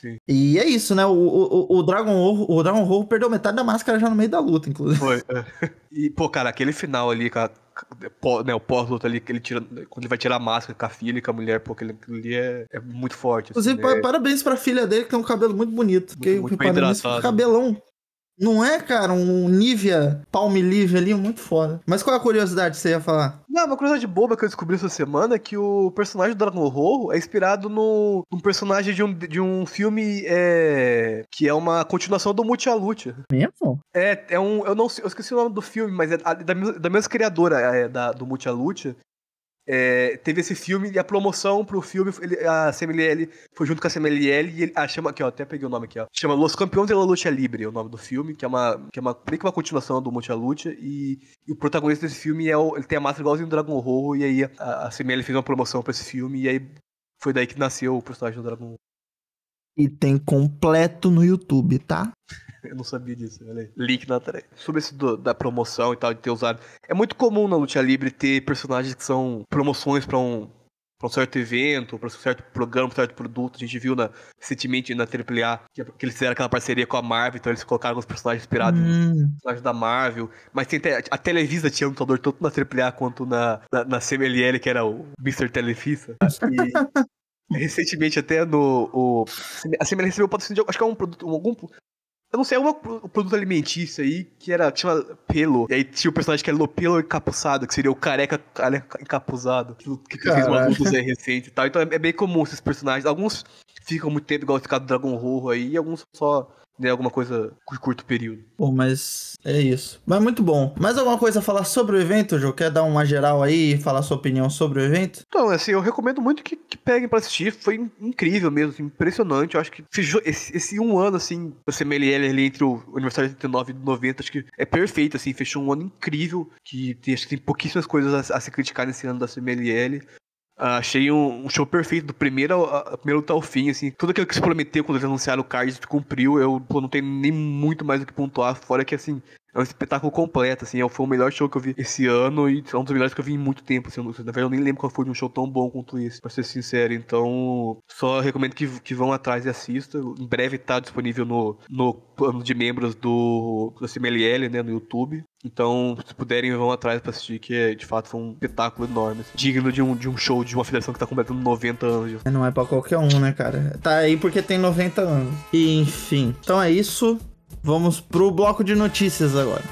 Sim. E é isso, né? O, o, o Dragon Roar, o Dragon perdeu metade da máscara já no meio da luta, inclusive. Foi. é. E, pô, cara, aquele final ali, com a- pó- né, o pós-luta ali, que ele tira. Quando ele vai tirar a máscara com a filha e com a mulher, pô, aquele, ali é, é muito forte. assim, Inclusive, né? pa- parabéns pra filha dele que tem um cabelo muito bonito. Muito bem reparando nisso, hidratado. cabelão. Não é, cara? Um Nivea Palmolive ali, muito foda. Mas qual é a curiosidade que você ia falar? Não, uma curiosidade boba que eu descobri essa semana é que o personagem do Dragon é inspirado no num personagem de um, de um filme é, que é uma continuação do Lucha. Mesmo? É, é um. Eu não sei, eu esqueci o nome do filme, mas é da, da mesma criadora é, da, do Lucha. É, teve esse filme e a promoção pro filme, ele- a CMLL foi junto com a CMLL e ele, ah, chama aqui, ó, até peguei o nome aqui, ó. Chama Los Campeões de la Lucha Libre, é o nome do filme, que é uma, que é uma, meio que uma continuação do Mucha Lucha e, e o protagonista desse filme é o, ele tem a máscara igualzinho do Dragon Roar e aí a, a CMLL fez uma promoção pra esse filme e aí foi daí que nasceu o personagem do Dragon Roar. E tem completo no YouTube, tá? Eu não sabia disso, olha aí. Link na thread. Sobre isso do- da promoção e tal, de ter usado. É muito comum na Luta Livre ter personagens que são promoções pra um, pra um certo evento, pra um certo programa, pra um certo produto. A gente viu na, recentemente na AAA que, que eles fizeram aquela parceria com a Marvel, então eles colocaram alguns personagens inspirados Hum, personagens da Marvel. Mas tem, até- a Televisa tinha um lutador tanto na AAA quanto na, na, na CMLL, que era o Mr. Televisa. E recentemente até no. O, a CMLL recebeu patrocínio de. Acho que é um produto. um- algum. Eu não sei, é um produto alimentício aí que era. que chama Pelo. E aí tinha o personagem que era Lopelo encapuçado, que seria o careca, careca encapuzado. Que, que fez uma aí recente e tal. Então é, é bem comum esses personagens. Alguns ficam muito tempo, igual caso do Dragon Roar aí, e alguns só. Né, alguma coisa por curto período. Pô, mas é isso. Mas muito bom. Mais alguma coisa a falar sobre o evento, Jô? Quer dar uma geral aí e falar sua opinião sobre o evento? Então, assim, eu recomendo muito que, que peguem pra assistir. Foi in- incrível mesmo, assim, impressionante. Eu acho que fechou esse, esse um ano, assim, da CMLL ali entre o aniversário de 89 e 90, acho que é perfeito, assim. Fechou um ano incrível, que tem, acho que tem pouquíssimas coisas a, a se criticar nesse ano da CMLL. Ah, achei um, um show perfeito do primeiro a- primeiro luta ao fim, assim. Tudo aquilo que se prometeu quando eles anunciaram o card cumpriu. Eu pô, não tenho nem muito mais o que pontuar, fora que, assim, é um espetáculo completo, assim. é- Foi o melhor show que eu vi esse ano e é um dos melhores que eu vi em muito tempo, assim. Na verdade, eu nem lembro qual foi de um show tão bom quanto esse, pra ser sincero. Então, só recomendo que, que vão atrás e assistam. Em breve tá disponível no, no plano de membros do, do CMLL, né, no YouTube. Então, se puderem, vão atrás pra assistir, que é, de fato foi um espetáculo enorme. assim. digno de um, de um show de uma federação que tá completando 90 anos. Não é pra qualquer um, né, cara? Tá aí porque tem 90 anos. E, enfim. Então é isso. Vamos pro bloco de notícias agora.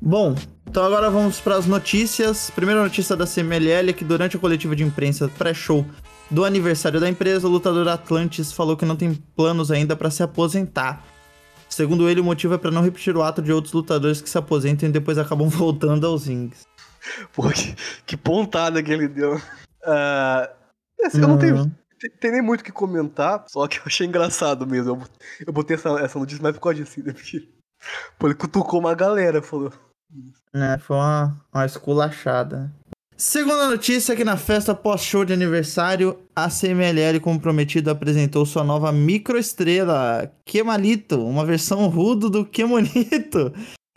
Bom, então agora vamos para as notícias. Primeira notícia da CMLL é que durante a coletiva de imprensa pré-show do aniversário da empresa, o lutador Atlantis falou que não tem planos ainda para se aposentar. Segundo ele, o motivo é para não repetir o ato de outros lutadores que se aposentam e depois acabam voltando aos rings. Pô, que, que pontada que ele deu. Ah, assim, eu não tenho, tem, tem nem muito o que comentar, só que eu achei engraçado mesmo. Eu, eu botei essa, essa notícia por causa disso, né? Porque, pô, ele cutucou uma galera, falou. É, foi uma, uma esculachada. Segunda notícia que na festa pós-show de aniversário, a CMLL, como prometido, apresentou sua nova microestrela, Kemalito, uma versão rudo do Kemonito.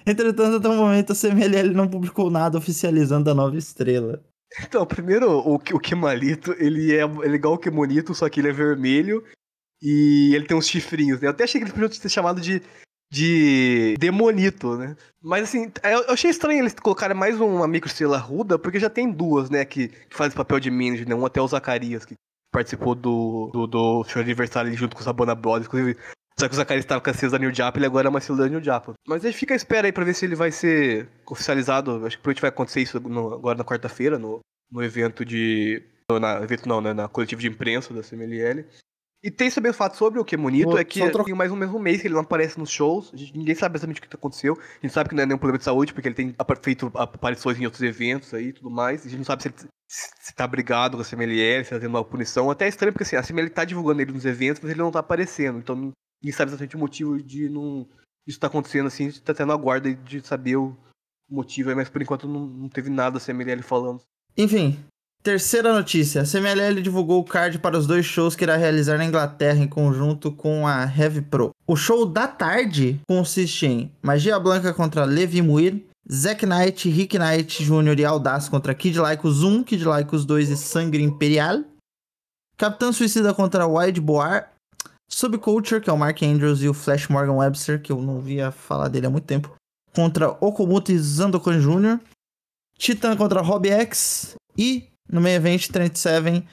Entretanto, até o momento, a CMLL não publicou nada oficializando a nova estrela. Então, primeiro, o, o Kemalito, ele é, ele é igual o Kemonito, só que ele é vermelho e ele tem uns chifrinhos, né? Eu até achei que ele podia ter chamado de, de Demonito, né? Mas assim, eu achei estranho eles colocarem mais uma microestrela ruda, porque já tem duas, né, que, que fazem papel de manager, né? Um até o Zacarias, que participou do, do, do show de aniversário junto com o Sabana Brothers. Inclusive, Só que o Zacarias estava com a Cisa New Japan, ele agora é uma Cisa New Japan. Mas a gente fica à espera aí pra ver se ele vai ser oficializado. Acho que provavelmente vai acontecer isso no- agora na quarta-feira, no, no evento de. no- Na evento não, né? Na coletiva de imprensa da CMLL. E tem também o fato sobre o que é bonito, Vou é que só trocar- tem mais um mesmo mês que ele não aparece nos shows. Gente, ninguém sabe exatamente o que aconteceu. A gente sabe que não é nenhum problema de saúde, porque ele tem feito aparições em outros eventos aí e tudo mais. A gente não sabe se ele se tá brigado com a CMLL, se tá tendo uma punição. Até é estranho, porque assim, a CMLL tá divulgando ele nos eventos, mas ele não tá aparecendo. Então ninguém sabe exatamente o motivo de não. Isso tá acontecendo assim, a gente tá tendo a guarda de saber o motivo mas por enquanto não, não teve nada a CMLL falando. Enfim, terceira notícia. A CMLL divulgou o card para os dois shows que irá realizar na Inglaterra em conjunto com a Heavy Pro. O show da tarde consiste em Magia Blanca contra Levi Muir, Zack Knight, Rick Knight Jr. e Audaz contra Kid Lycos 1, Kid Lycos 2 e Sangre Imperial. Capitão Suicida contra Wide Boar. Subculture, que é o Mark Andrews e o Flash Morgan Webster, que eu não via falar dele há muito tempo. Contra Okamoto e Zandokan Jr. Titan contra Rob X. E no meio evento 37,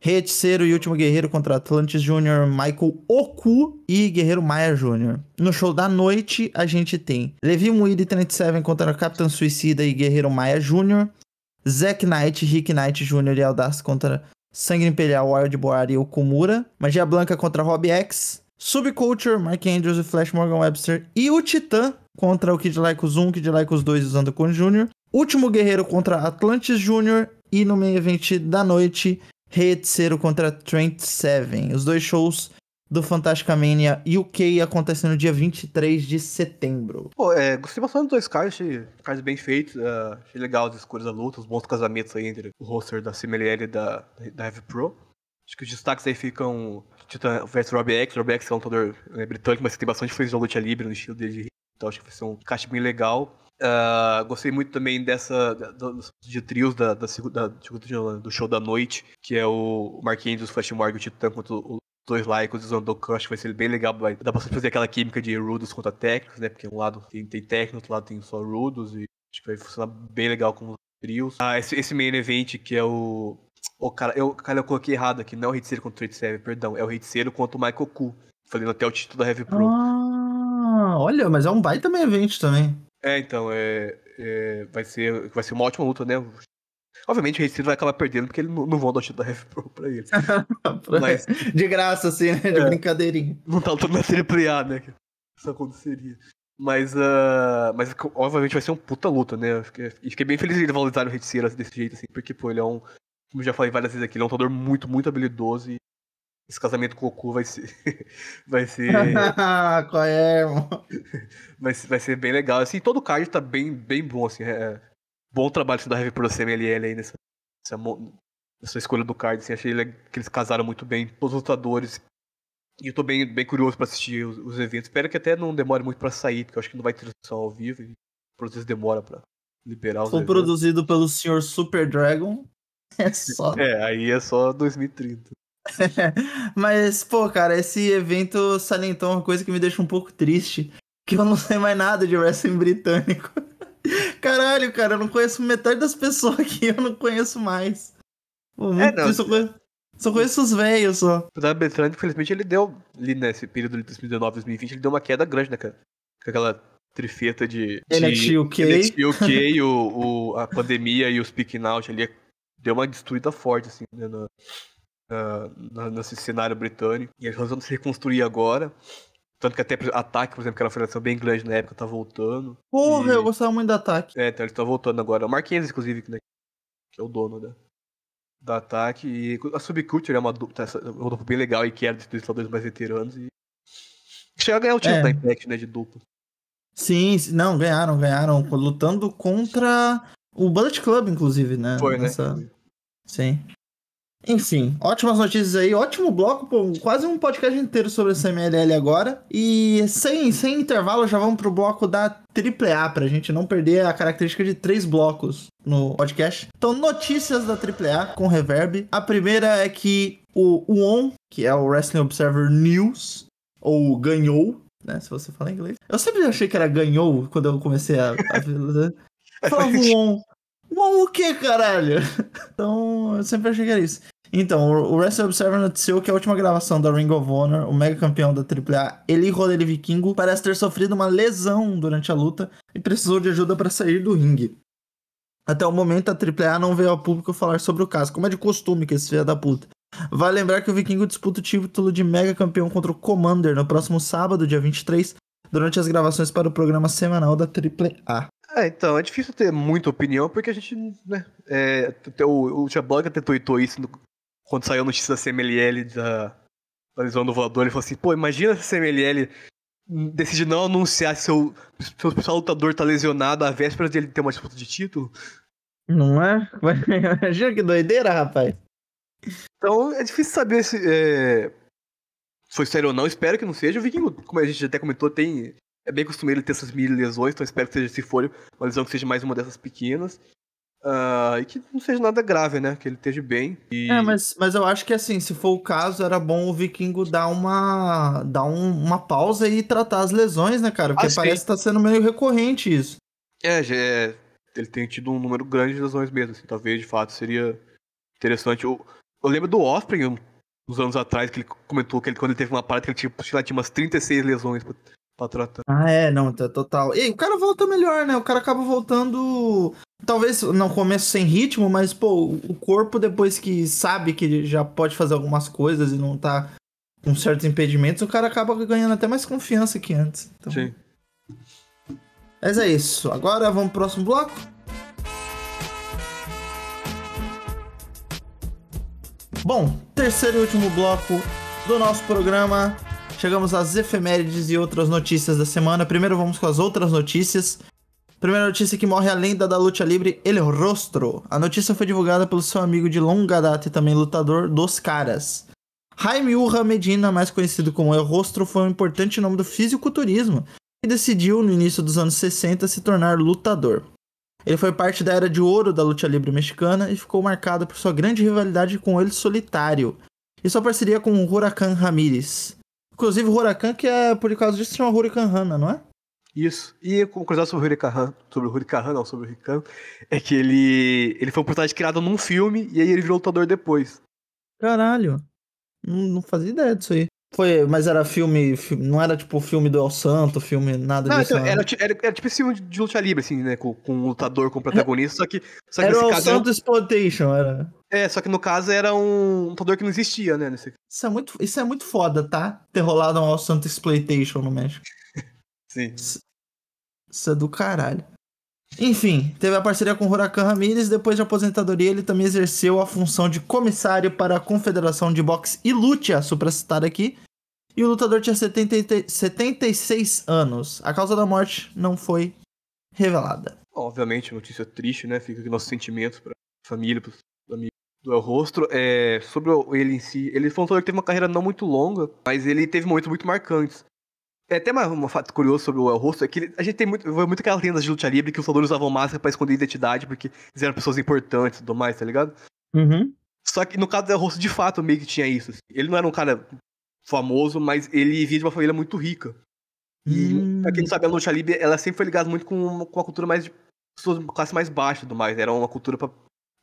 Reeticeiro e Último Guerreiro contra Atlantis Jr., Michael Oku e Guerreiro Maia Jr. No show da noite, a gente tem Levi Muiri 37 contra Capitão Suicida e Guerreiro Maia Jr., Zack Knight, Rick Knight Jr. e Audax contra Sangue Imperial, Wild Boar e Okumura, Magia Blanca contra Rob X, Subculture, Mark Andrews e Flash Morgan Webster e o Titã contra o Kid Lycos 1, Kid Lycos 2 usando o Con Jr., Último Guerreiro contra Atlantis Jr. e no meio evento da noite, Reeticeiro contra Trent Seven. Os dois shows do Fantastica Mania UK acontecem no dia 23 de setembro. Pô, é, gostei bastante dos dois cards, cards bem feitos, é, achei legal as escolhas da luta, os bons casamentos aí entre o roster da CMLL e da, da Heavy Pro. Acho que os destaques aí ficam Titan vs Rob X, Rob X é um lutador é, britânico, mas que tem bastante influência da luta livre no estilo dele, então acho que vai ser um encaixe bem legal. Ah, gostei muito também dessa dos de trios da, da, da- do show da noite, que é o Mark Andrews, Flash Morgan e o Titã contra o dois laicos e o Zandokan, acho que vai ser bem legal, vai dar bastante fazer aquela química de Rudos contra técnicos, né, porque um lado tem, tem técnico, outro lado tem só Rudos, e acho que vai funcionar bem legal com os trios. Ah, esse, esse main event que é o... O cara, eu, cara, eu coloquei errado aqui, não é o Hitseiro contra o Trade perdão, é o Hitseiro contra o Michael Ku, falando até o título da Heavy Pro. Ah, olha, mas é um baita meio evento também. É, então, é, é, vai, ser, vai ser uma ótima luta, né? Obviamente o Hitseiro vai acabar perdendo porque ele não, não vão dar o título da Heavy Pro pra ele. Mas- De graça, assim, né? De É. brincadeirinha. não tá lutando na Triple A, né? Isso aconteceria. Mas, ah, mas obviamente vai ser um puta luta, né? Eu fiquei, e fiquei bem feliz de valorizar o Hitseiro desse jeito, assim, porque, pô, ele é um. Como eu já falei várias vezes aqui, ele é um lutador muito, muito habilidoso e esse casamento com o Goku vai ser. vai ser. Qual é, irmão? vai, ser vai ser bem legal. Assim, todo o card tá bem, bem bom, assim. É, bom trabalho assim, da Heavy Pro CMLL aí nessa, nessa, nessa escolha do card, assim. Achei que eles casaram muito bem, todos os lutadores. E eu tô bem, bem curioso pra assistir os, os eventos. Espero que até não demore muito pra sair, porque eu acho que não vai ter transmissão ao vivo. E por vezes demora pra liberar os Foi eventos. produzido pelo Sr. Super Dragon. É só. É, aí é só 2030. Mas, pô, cara, esse evento salientou uma coisa que me deixa um pouco triste. Que eu não sei mais nada de wrestling britânico. Caralho, cara, eu não conheço metade das pessoas aqui, eu não conheço mais. Pô, É, não, só, conheço, só conheço os velhos só. O da Bertrand, infelizmente, ele deu, ali nesse período de 2019, 2020, ele deu uma queda grande, né, cara? Com aquela trifeta de... NXT UK. NXT UK, o, o, a pandemia e o speaking out ali, deu uma destruída forte, assim, né, na- na- nesse cenário britânico. E eles estão se reconstruir agora. Tanto que até Ataque, por exemplo, que era uma federação bem grande na época, tá voltando. Porra, E- eu gostava muito do ataque. É, então eles estão voltando agora. O Marquinhos, inclusive, né, que é o dono da, da Ataque. E a Subculture é uma tá, é dupla bem legal e que era dos lutadores mais veteranos. E chega a ganhar o título É. da Impact, né, de dupla. Sim, não, ganharam, ganharam. Lutando contra o Bullet Club, inclusive, né? Foi, né? Nessa- Sim. Enfim, ótimas notícias aí, ótimo bloco, pô, quase um podcast inteiro sobre a CMLL agora. E sem, sem intervalo, já vamos pro bloco da AAA, pra gente não perder a característica de três blocos no podcast. Então, notícias da AAA com reverb. A primeira é que o UON, que é o Wrestling Observer News, ou ganhou, né, se você falar inglês. Eu sempre achei que era ganhou quando eu comecei a... a... Falava UON. UON o que, caralho? Então, eu sempre achei que era isso. Então, o Wrestling Observer noticiou que a última gravação da Ring of Honor, o mega campeão da AAA, Eli Rodeli Vikingo, parece ter sofrido uma lesão durante a luta e precisou de ajuda para sair do ringue. Até o momento, a AAA não veio ao público falar sobre o caso, como é de costume que esse filho da puta. Vale lembrar que o Vikingo disputa o título de mega campeão contra o Commander no próximo sábado, dia 23, durante as gravações para o programa semanal da AAA. É, então, é difícil ter muita opinião, porque a gente, né, é, o, o Tia até tweetou isso no- quando saiu a notícia da CMLL da, da lesão do voador, ele falou assim, pô, imagina se a CMLL decide não anunciar se o seu principal lutador tá lesionado à véspera de ele ter uma disputa de título. Não é? Imagina que doideira, rapaz. Então, é difícil saber se é, foi sério ou não, espero que não seja. O Vikingo, como a gente até comentou, tem... É bem costumeiro ele ter essas mini lesões, então espero que seja, se for uma lesão que seja mais uma dessas pequenas. Ah, e que não seja nada grave, né? Que ele esteja bem. E... É, mas, mas eu acho que assim, se for o caso, era bom o Vikingo dar uma dar um- uma pausa e tratar as lesões, né, cara? Porque Ah, parece que tá sendo meio recorrente isso. É, já é, ele tem tido um número grande de lesões mesmo, assim, talvez de fato seria interessante. Eu, eu lembro do um- uns anos atrás, que ele comentou que ele, quando ele teve uma parada, que ele tinha, lá, tinha umas 36 lesões pra, pra tratar. Ah, é, não, tá total. E o cara volta melhor, né? O cara acaba voltando. Talvez no começo sem ritmo, mas, pô, o corpo, depois que sabe que já pode fazer algumas coisas e não tá com certos impedimentos, o cara acaba ganhando até mais confiança que antes. Então... Sim. Mas é isso. Agora vamos pro próximo bloco. Bom, terceiro e último bloco do nosso programa. Chegamos às efemérides e outras notícias da semana. Primeiro vamos com as outras notícias. Primeira notícia que morre a lenda da luta livre, El Rostro. A notícia foi divulgada pelo seu amigo de longa data e também lutador dos caras. Jaime Urra Medina, mais conhecido como El Rostro, foi um importante nome do fisiculturismo e decidiu, no início dos anos 60, se tornar lutador. Ele foi parte da era de ouro da luta livre mexicana e ficou marcado por sua grande rivalidade com ele solitário e sua parceria com o Huracan Ramírez. Inclusive o Huracan, que é por causa disso, se chama Huracan Rana, não é? Isso. E como curiosidade sobre o Hurricane, sobre o Hurricane, não, sobre o Hurricane, é que ele, ele foi um personagem criado num filme e aí ele virou lutador depois. Caralho. Não, não fazia ideia disso aí. Foi, mas era filme, fi- não era tipo filme do El Santo, filme nada Não, disso. então, não. era, era, era tipo esse filme de luta livre, assim, né? Com, com um lutador como protagonista, só que, só que Era o El caso era, um- Santo Exploitation, era. é, só que no caso era um lutador que não existia, né? Nesse, Isso é muito, isso é muito foda, tá? Ter rolado um El Santo Exploitation no México. sim. Isso é do caralho. Enfim, teve a parceria com o Huracan Ramírez. Depois de aposentadoria, ele também exerceu a função de comissário para a Confederação de Boxe e Lucha, supracitada aqui. E o lutador tinha 70, e- 76 anos. A causa da morte não foi revelada. Obviamente, notícia triste, né? Fica aqui nossos sentimentos pra família, pros amigos do El Rostro. É, sobre ele em si, ele foi um lutador que teve uma carreira não muito longa, mas ele teve momentos muito marcantes. É até uma- um fato curioso sobre o El Rostro, é que ele- a gente tem muito, muito aquelas lendas de luta livre que os lutadores usavam máscara pra esconder a identidade, porque eles eram pessoas importantes e tudo mais, tá ligado? Uhum. Só que no caso do El Rostro, de fato, meio que tinha isso. assim. Ele não era um cara famoso, mas ele vinha de uma família muito rica. E, Hum. pra quem não sabe, a luta livre, ela sempre foi ligada muito com, com a cultura mais de pessoas classe mais baixa tudo mais. Era uma cultura para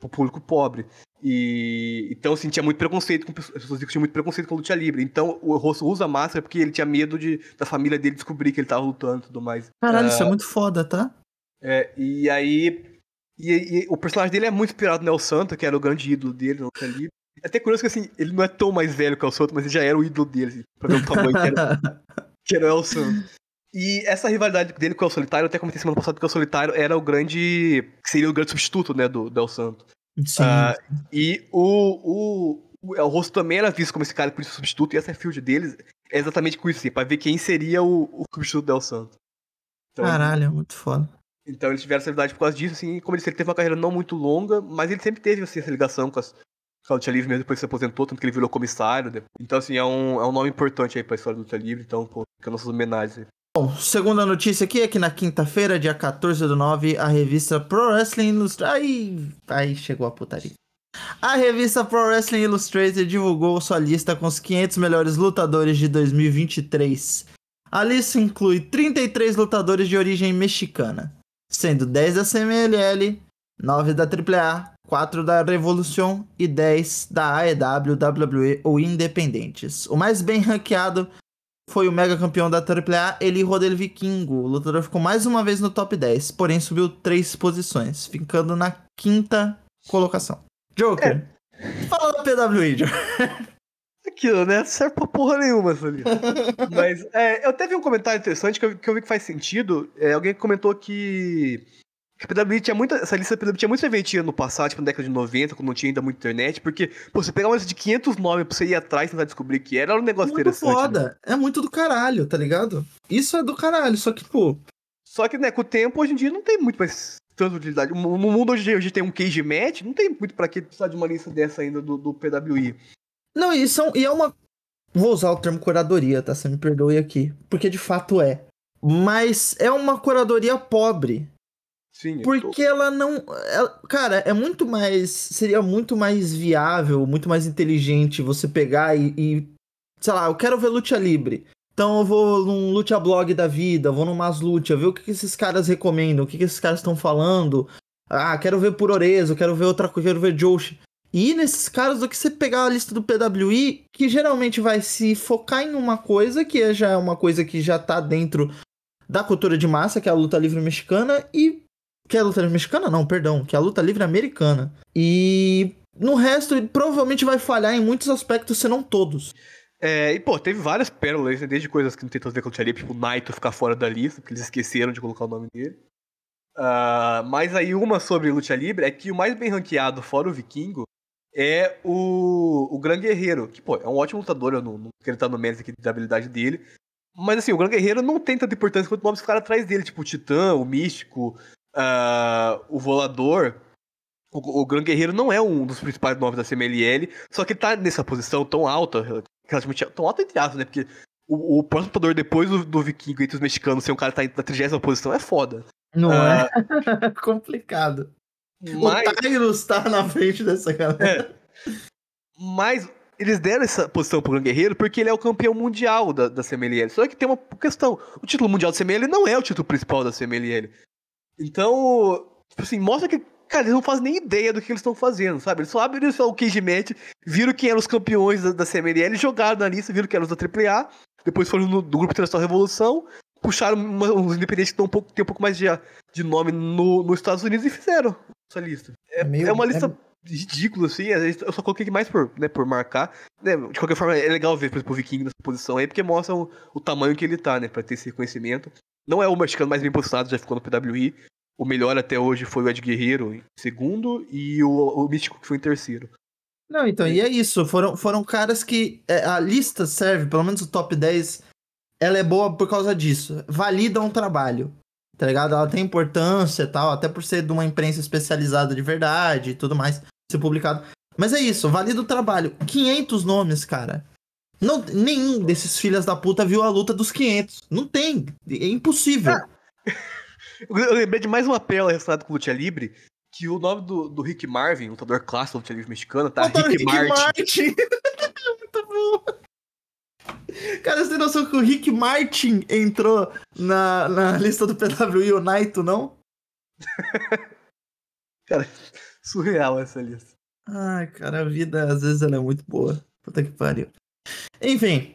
o público pobre. E então, assim, tinha muito preconceito com pessoas, as pessoas tinham muito preconceito com a luta livre. Então, o rosto usa máscara porque ele tinha medo de, da família dele descobrir que ele tava lutando e tudo mais. Caralho, Ah, isso é muito foda, tá? é, e aí. E, e o personagem dele é muito inspirado no El Santo, que era o grande ídolo dele na luta livre. É até curioso que assim, ele não é tão mais velho que o El Santo, mas ele já era o ídolo dele, assim, pra ver o tamanho que era, que era o El Santo. E essa rivalidade dele com o El Solitário, eu até comentei semana passada que o El Solitário era o grande. que seria o grande substituto, né, do, do El Santo. Sim. Ah, e o, o, o Rosto também era visto como esse cara por isso substituto, e essa field deles é exatamente com isso, assim, pra ver quem seria o, o substituto do El Santo. Então, Caralho, é muito foda. então eles tiveram essa rivalidade por causa disso, assim, e como ele disse, ele teve uma carreira não muito longa, mas ele sempre teve assim, essa ligação com, as, a luta livre mesmo depois que se aposentou, tanto que ele virou comissário. né? Então, assim, é um, é um nome importante aí pra história da luta livre, então, pô, fica nossas homenagens aí. Bom, segunda notícia aqui é que na quinta-feira, dia 14 do 9, a revista Pro Wrestling Illustrated. Aí, aí chegou a putaria. A revista Pro Wrestling Illustrated divulgou sua lista com os 500 melhores lutadores de 2023. A lista inclui 33 lutadores de origem mexicana, sendo 10 da CMLL, 9 da AAA, 4 da Revolution e 10 da AEW, WWE ou Independentes. O mais bem ranqueado foi o mega campeão da AAA, Eli Rodel Vikingo. O lutador ficou mais uma vez no top 10, porém subiu três posições, ficando na quinta colocação. Joker, fala da PWI, Joker. Aquilo, né? Serve pra porra nenhuma essa lista. Mas é, eu teve um comentário interessante que eu, que eu vi que faz sentido. É, alguém comentou que. PWI tinha muita. Essa lista PWI tinha muito serventia no passado, tipo na década de 90, quando não tinha ainda muita internet, porque, pô, você pegar uma lista de 500 nomes pra você ir atrás e tentar descobrir que era, era um negócio Muito interessante. né? foda. É muito do caralho, tá ligado? Isso é do caralho, só que, pô, Só que, né, com o tempo, hoje em dia não tem muito mais tanta utilidade. No no mundo hoje em dia, hoje tem um cage match, não tem muito pra que precisar de uma lista dessa ainda do, do PWI. Não, e, são, e é uma. Vou usar o termo curadoria, tá? Você me perdoe aqui. Porque de fato é. Mas é uma curadoria pobre. Sim, eu tô- Porque ela não. ela- cara, é muito mais. Seria muito mais viável, muito mais inteligente você pegar e. e, sei lá, eu quero ver Lucha Livre. Então eu vou num Lucha Blog da vida, vou no Lucha, ver o que, que esses caras recomendam, o que, que esses caras estão falando. Ah, quero ver Puroreso, quero ver outra coisa, quero ver Joshi. E nesses caras do que você pegar a lista do PWI, que geralmente vai se focar em uma coisa, que é já uma coisa que já tá dentro da cultura de massa, que é a luta livre mexicana, e que é a luta livre mexicana, não, perdão, que é a luta livre americana. E no resto, ele provavelmente vai falhar em muitos aspectos, se não todos. É, e, pô, teve várias pérolas, né, desde coisas que não tem tanto a ver com o Lucha Libre, tipo o Naito ficar fora da lista, porque eles esqueceram de colocar o nome dele. Ah, mas aí uma sobre Lucha Libre é que o mais bem ranqueado, fora o Vikingo, é o, o Gran Guerreiro, que, pô, é um ótimo lutador, eu não, não quero estar no mérito aqui da habilidade dele. Mas, assim, o Gran Guerreiro não tem tanta importância quanto nomes que ficaram atrás dele, tipo o Titã, o Místico, ah, o Volador. O, o Gran Guerreiro não é um dos principais nomes da CMLL, só que ele tá nessa posição tão alta, relativamente tão alta entre aspas, né? Porque o, o próximo lutador depois do, do Vikingo entre os mexicanos ser um cara que tá na 30 posição é foda. Não Ah, é? Complicado. Mas, O Tyrus tá na frente dessa galera. mas eles deram essa posição pro Gran Guerreiro porque ele é o campeão mundial da, da CMLL. Só que tem uma questão: o título mundial da CMLL não é o título principal da CMLL. Então, tipo assim, mostra que, cara, eles não fazem nem ideia do que eles estão fazendo, sabe? Eles só abriram só o Cage Match, viram quem eram os campeões da, da CMLL, jogaram na lista, viram que eram os da AAA, depois foram no, do Grupo Internacional Revolução, puxaram uma- uns independentes que tão um pouco, tem um pouco mais de, de nome no, nos Estados Unidos e fizeram essa lista. É, meio- é uma lista ridícula, assim, vezes eu só coloquei mais por, né, por marcar. né, de qualquer forma, é legal ver, por exemplo, o Viking nessa posição aí, porque mostra o, o tamanho que ele tá, né, pra ter esse reconhecimento. Não é o mexicano mais bem posicionado, já ficou no PWI. O melhor até hoje foi o Ed Guerreiro em segundo e o, o Místico que foi em terceiro. Não, então, e é isso. Foram, foram caras que. é, a lista serve, pelo menos o top 10, ela é boa por causa disso. Valida um trabalho. Tá ligado? Ela tem importância e tal, até por ser de uma imprensa especializada de verdade e tudo mais, ser publicado. Mas é isso, valida o trabalho. 500 nomes, cara. Não, nenhum desses filhas da puta viu a luta dos 500. Não tem. É impossível. Eu eu lembrei de mais uma pérola relacionada com o Lucha Libre, que o nome do, do Rick Marvin, lutador clássico do Lucha Libre mexicano, tá? Botaram Rick, Martin. Muito bom. Cara, você tem noção que o Rick Martin entrou na, na lista do PWI e o Naito, não? Cara, surreal essa lista. Ai, cara, a vida às vezes ela é muito boa. Puta que pariu. Enfim,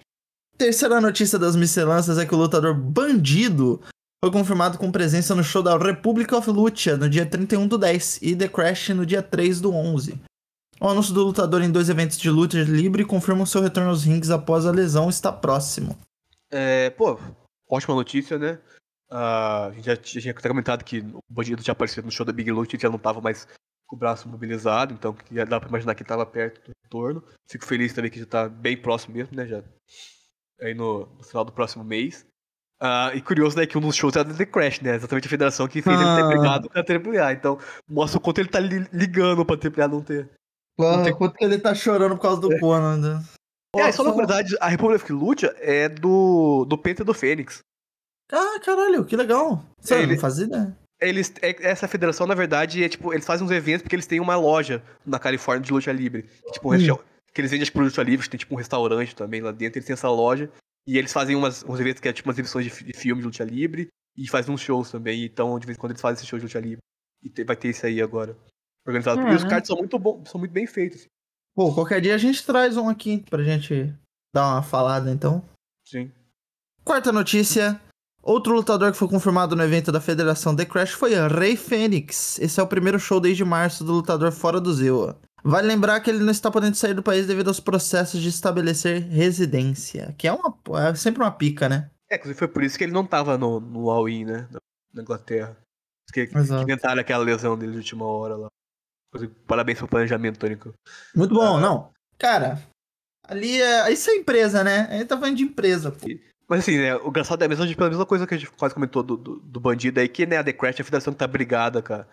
terceira notícia das miscelâncias é que o lutador Bandido foi confirmado com presença no show da Republic of Lucha no dia 31 do 10 e The Crash no dia 3 do 11. O anúncio do lutador em dois eventos de luta livre confirma seu retorno aos rings após a lesão está próximo. É, pô, ótima notícia, né? Ah, a gente já tinha comentado que o Bandido tinha aparecido no show da Big Loot e já não tava mais o braço mobilizado, então que dá pra imaginar que tava perto do retorno. Fico feliz também que já tá bem próximo mesmo, né? Já aí no, no final do próximo mês. Ah, e curioso, né, que um dos shows era The Crash, né? Exatamente a federação que fez ele Ah. ter brigado com a AAA. Então, mostra o quanto ele tá li- ligando pra AAA não ter. Não tem- Quanto que ele tá chorando por causa do Conan. né? É, só uma curiosidade, a Republic of Lucha é do, do Penta e do Fênix. Ah, caralho, que legal. Sério, Ele- não fazia ideia. Eles, é- essa federação, na verdade, é tipo, eles fazem uns eventos porque eles têm uma loja na Califórnia de luta livre. Tipo, um Hum. que eles vendem acho, que produtos livres, tem tipo um restaurante também lá dentro, eles têm essa loja. E eles fazem umas, uns eventos que é tipo umas exibições de, de filme de luta livre e fazem uns shows também. Então, de vez em quando eles fazem esse show de luta livre. E te- vai ter isso aí agora. organizado. É, e os né? cards são muito bons, são muito bem feitos. assim. Pô, qualquer dia a gente traz um aqui pra gente dar uma falada, então. Sim. Quarta notícia. Outro lutador que foi confirmado no evento da Federação The Crash foi Rey Fênix. Esse é o primeiro show desde março do lutador fora do Zewa. Vale lembrar que ele não está podendo sair do país devido aos processos de estabelecer residência, que é, uma, é sempre uma pica, né? É, inclusive foi por isso que ele não tava no, no All-In, né? Na, Inglaterra. Que, que inventaram aquela lesão dele de última hora lá. Parabéns pelo planejamento, Tônico. Muito bom, não. Cara, ali é. Isso é empresa, né? A gente tá falando de empresa, pô. Mas assim, né, o engraçado é a mesma, pela mesma coisa que a gente quase comentou do, do, do bandido aí, que né, a The Crash, a federação tá brigada com a,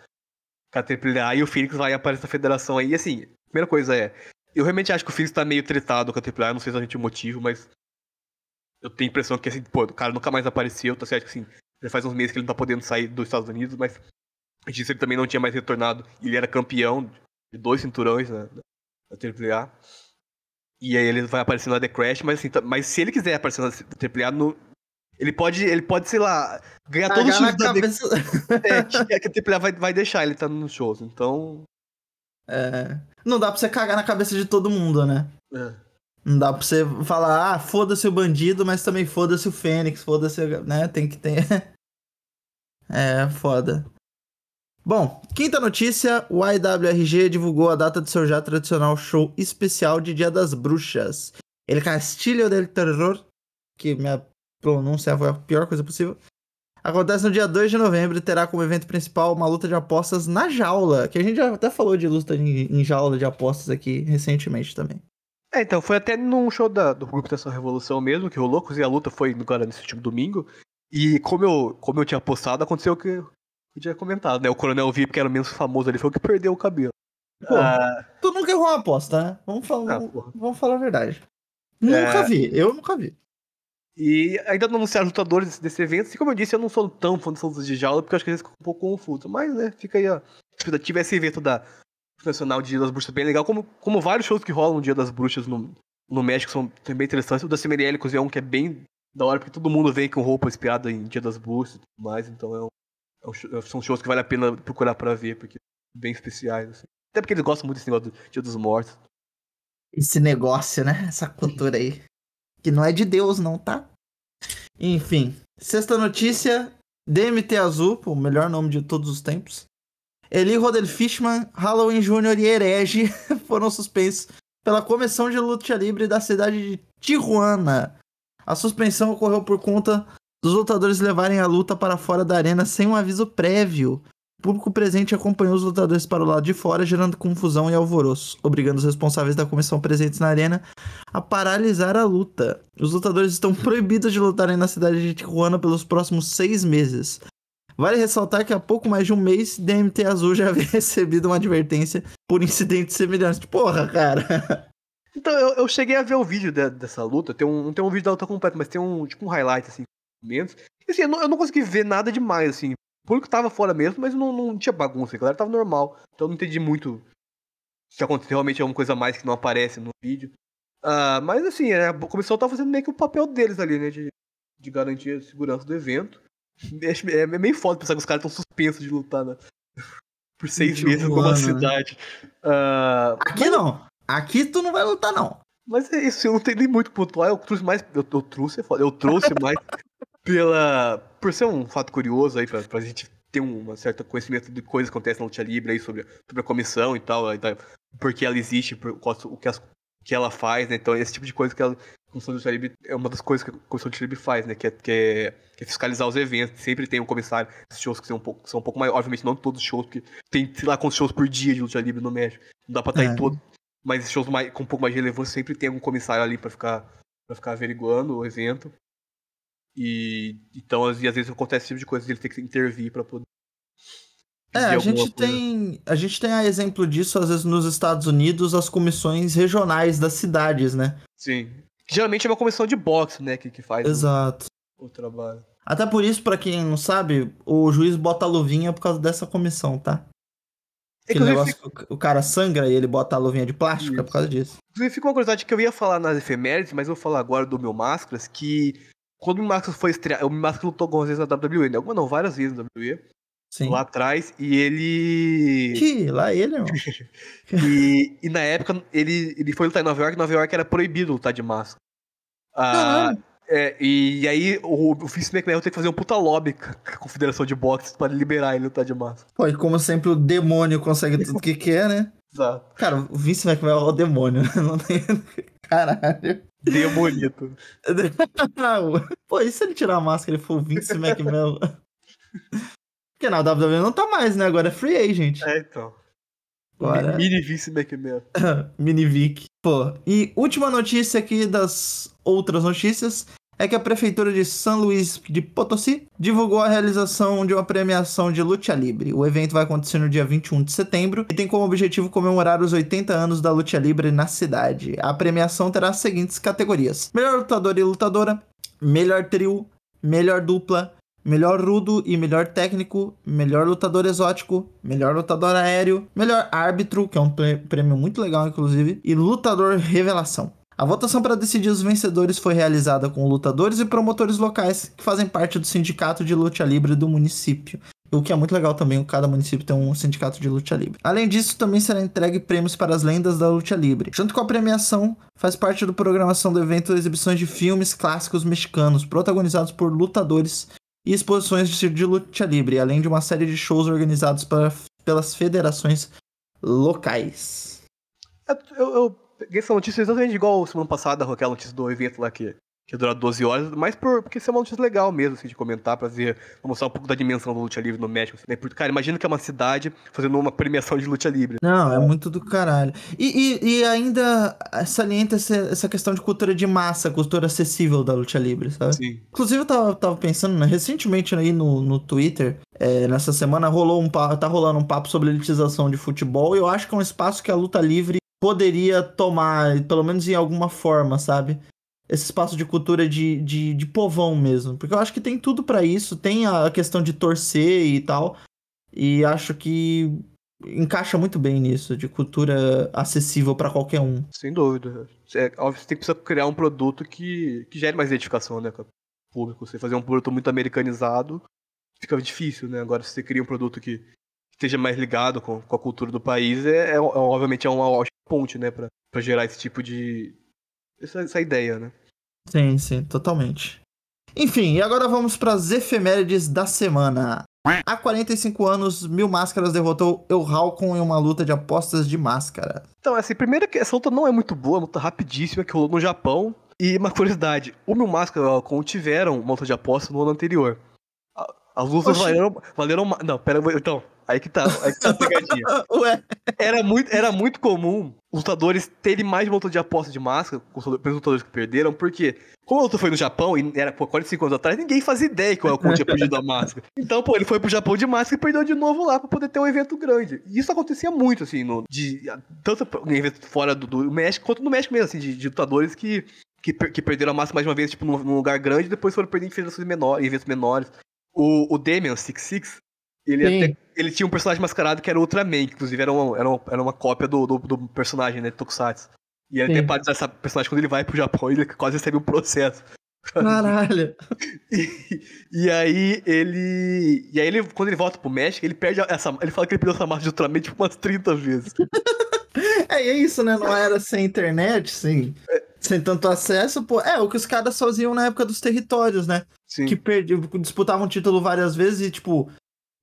a AAA e o Phoenix vai aparecer na federação aí. E assim, a primeira coisa é, eu realmente acho que o Phoenix tá meio tretado com a AAA, não sei exatamente o motivo, mas eu tenho a impressão que assim, pô, o cara nunca mais apareceu, tá certo que assim, já faz uns meses que ele não tá podendo sair dos Estados Unidos, mas a gente que ele também não tinha mais retornado, e ele era campeão de dois cinturões né, da AAA. E aí ele vai aparecer na The Crash, mas assim, tá- mas se ele quiser aparecer na AAA, no, ele pode, ele pode, sei lá, ganhar todos os shows da The cabeça. é, que que a AAA vai, vai deixar ele estar nos shows, então. É, Não dá pra você cagar na cabeça de todo mundo, né? é. Não dá pra você falar, ah, foda-se o bandido, mas também foda-se o Fênix, foda-se, o- né? Tem que ter. é, foda. Bom, quinta notícia: o IWRG divulgou a data do seu já tradicional show especial de Dia das Bruxas. El Castillo del Terror, que minha pronúncia foi a pior coisa possível. Acontece no dia 2 de novembro e terá como evento principal uma luta de apostas na jaula, que a gente já até falou de luta em, em jaula de apostas aqui recentemente também. É, então, foi até num show da- do grupo dessa revolução mesmo, que rolou, inclusive a luta foi agora nesse último domingo. E como eu, como eu tinha apostado, aconteceu que eu tinha comentado, né? O Coronel VIP, que era o menos famoso ali, foi o que perdeu o cabelo. Pô, Ah, Tu nunca errou uma aposta, né? Vamos falar, Ah, vamos, falar a verdade. Nunca vi, eu nunca vi. E ainda não anunciaram lutadores desse, desse evento. Assim como eu disse, eu não sou tão fã dessas lutas de jaula, porque eu acho que eles ficam um pouco confusos. Mas, né, fica aí a expectativa. Esse evento da Nacional de Dia das Bruxas é bem legal. Como, como vários shows que rolam no Dia das Bruxas no, no México são, bem interessantes. O da inclusive, é um que é bem da hora, porque todo mundo vem com roupa inspirada em Dia das Bruxas e tudo mais. Então, é um, é são shows que vale a pena procurar pra ver, porque bem especiais. Assim. Até porque eles gostam muito desse negócio do Dia dos Mortos. Esse negócio, né? Essa cultura aí. Que não é de Deus, não, tá? Enfim. Sexta notícia: DMT Azul, o melhor nome de todos os tempos. Eli Rodel Fishman, Halloween Jr. e Herege foram suspensos pela Comissão de Luta Livre da cidade de Tijuana. A suspensão ocorreu por conta dos lutadores levarem a luta para fora da arena sem um aviso prévio. O público presente acompanhou os lutadores para o lado de fora, gerando confusão e alvoroço, obrigando os responsáveis da comissão presentes na arena a paralisar a luta. Os lutadores estão proibidos de lutarem na cidade de Tijuana pelos próximos seis meses. Vale ressaltar que há pouco mais de um mês, DMT Azul já havia recebido uma advertência por incidentes semelhantes. Porra, cara. Então, eu, eu cheguei a ver o vídeo de- dessa luta. Tem um, não tem um vídeo da luta completa, mas tem um, tipo, um highlight, assim, momentos. E assim, eu não, eu não consegui ver nada demais, assim. O público tava fora mesmo, mas não, não tinha bagunça, a galera tava normal. Então eu não entendi muito se aconteceu realmente alguma coisa a mais que não aparece no vídeo. Ah, mas assim, é, a comissão tá fazendo meio que o papel deles ali, né? De, de garantir a segurança do evento. É, é meio foda pensar que os caras estão suspensos de lutar, né? Por seis Em meses numa né? cidade. Ah, Aqui não. Aqui tu não vai lutar, não. mas é isso, eu não tenho nem muito pontuar, eu trouxe mais. Eu, eu trouxe, é eu trouxe mais pela. Por ser um fato curioso aí, pra, pra gente ter um certo conhecimento de coisas que acontecem na luta livre aí sobre, sobre a comissão e tal, aí tá, por que ela existe, por, o que, as- que ela faz, né? Então, esse tipo de coisa que ela. A comissão de luta livre é uma das coisas que a comissão de luta livre faz, né? Que é, que é, que é fiscalizar os eventos. Sempre tem um comissário, esses shows que são um pouco, são um pouco mais. Obviamente, não todos os shows, porque tem, sei lá, quantos shows por dia de luta livre no México. Não dá pra estar É. em todo. Mas esses shows mais, com um pouco mais de relevância sempre tem algum comissário ali pra ficar, pra ficar averiguando o evento. E então, às, vezes acontece esse tipo de coisa, ele tem que intervir pra poder. É, a gente coisa. tem. A gente tem a exemplo disso, às vezes, nos Estados Unidos, as comissões regionais das cidades, né? Sim. Que geralmente é uma comissão de boxe, né, que, que faz o, Exato. o trabalho. Até por isso, pra quem não sabe, o juiz bota a luvinha por causa dessa comissão, tá? Aquele Inclusive, negócio que o- o cara sangra e ele bota a luvinha de plástico, é por causa disso. Inclusive, fica uma curiosidade que eu ia falar nas efemérides, mas eu vou falar agora do meu Máscaras, que quando o Máscaras foi estrear, o Máscaras lutou algumas vezes na WWE, né? Não, várias vezes na WWE. Sim. lá atrás, e ele. Ih, lá ele, irmão. E, e na época ele, ele foi lutar em Nova York, Nova York era proibido lutar de máscara. Ah, é, e aí o, o Vince McMahon tem que fazer um puta lobby com a Confederação de Boxe pra liberar ele lutar de máscara. Pô, e como sempre o demônio consegue tudo que quer, né? Exato. Cara, o Vince McMahon é o demônio. Não tem... Caralho. Demonito. Pô, e se ele tirar a máscara e for o Vince McMahon? Porque na WWE não tá mais, né? Agora é free agent. É, então. Agora... Mini Vince McMahon. Mini Vic. Pô, e última notícia aqui das outras notícias é que a prefeitura de São Luís de Potosí divulgou a realização de uma premiação de luta livre. O evento vai acontecer no dia 21 de setembro e tem como objetivo comemorar os 80 anos da luta livre na cidade. A premiação terá as seguintes categorias: melhor lutador e lutadora, melhor trio, melhor dupla, melhor rudo e melhor técnico, melhor lutador exótico, melhor lutador aéreo, melhor árbitro, que é um prê- prêmio muito legal inclusive, e lutador revelação. A votação para decidir os vencedores foi realizada com lutadores e promotores locais que fazem parte do sindicato de luta livre do município. O que é muito legal também, cada município tem um sindicato de luta livre. Além disso, também será entregue prêmios para as lendas da luta livre. Junto com a premiação, faz parte da programação do evento exibições de filmes clássicos mexicanos, protagonizados por lutadores e exposições de, de luta livre, além de uma série de shows organizados pelas federações locais. É, Eu, eu peguei essa notícia exatamente igual semana passada, aquela notícia do evento lá que, que durou 12 horas, mas por, porque isso é uma notícia legal mesmo, assim, de comentar, pra, ver, pra mostrar um pouco da dimensão da luta livre no México. Assim, né? Porque, cara, imagina que é uma cidade fazendo uma premiação de luta livre. Não, é muito do caralho. E, e, e ainda salienta essa, essa questão de cultura de massa, cultura acessível da luta livre, sabe? Sim. Inclusive, eu tava, tava pensando, né, recentemente aí no, no Twitter, é, nessa semana rolou um tá rolando um papo sobre elitização de futebol, e eu acho que é um espaço que a luta livre poderia tomar, pelo menos em alguma forma, sabe? Esse espaço de cultura de, de, de povão mesmo. Porque eu acho que tem tudo pra isso, tem a questão de torcer e tal, e acho que encaixa muito bem nisso, de cultura acessível pra qualquer um. Sem dúvida. É, óbvio, você tem que criar um produto que, que gere mais identificação, né, com o público. Você fazer um produto muito americanizado fica difícil, né? Agora, se você cria um produto que esteja mais ligado com, com a cultura do país, é, é- é- obviamente é uma ótima ponte, né, pra, pra gerar esse tipo de. Essa, essa ideia, né? Sim, sim, totalmente. Enfim, e agora vamos para as efemérides da semana. Há 45 anos, Mil Máscaras derrotou El Halcon em uma luta de apostas de máscara. Então, assim, primeiro que essa luta não é muito boa, é uma luta rapidíssima que rolou no Japão. E uma curiosidade, o Mil Máscara e o Alcon tiveram uma luta de aposta no ano anterior. As lutas Oxi. valeram, valeram. ma- Não, pera, então. Aí que tá, aí que tá a pegadinha. Ué, Era muito, era muito comum os lutadores terem mais luta de aposta de máscara com os lutadores- que perderam, porque como a luta foi no Japão e era pô, 45 anos atrás, ninguém fazia ideia que o Alcon tinha perdido a máscara. Então, pô, ele foi pro Japão de máscara e perdeu de novo lá pra poder ter um evento grande. E isso acontecia muito, assim, no, de, tanto em evento fora do, do México quanto no México mesmo, assim, de, de lutadores que, que, per- que perderam a máscara mais uma vez, tipo, num, num lugar grande e depois foram perder em federações menores, em eventos menores. O, o Damian Six Six, ele, Sim. até, ele tinha um personagem mascarado que era o Ultraman, que inclusive era uma, era uma, era uma cópia do, do, do personagem, né, de Tokusatsu. E ele Sim. tem para usar essa personagem quando ele vai pro Japão, ele quase recebe um processo. caralho. E, e aí ele. E aí ele, quando ele volta pro México, ele perde essa. Ele fala que ele perdeu essa massa de Ultraman tipo umas 30 vezes. É, e é isso, né? Não era sem internet, sem, sem tanto acesso, pô. É, o que os caras faziam na época dos territórios, né? Sim. que perdi, disputavam título várias vezes e, tipo,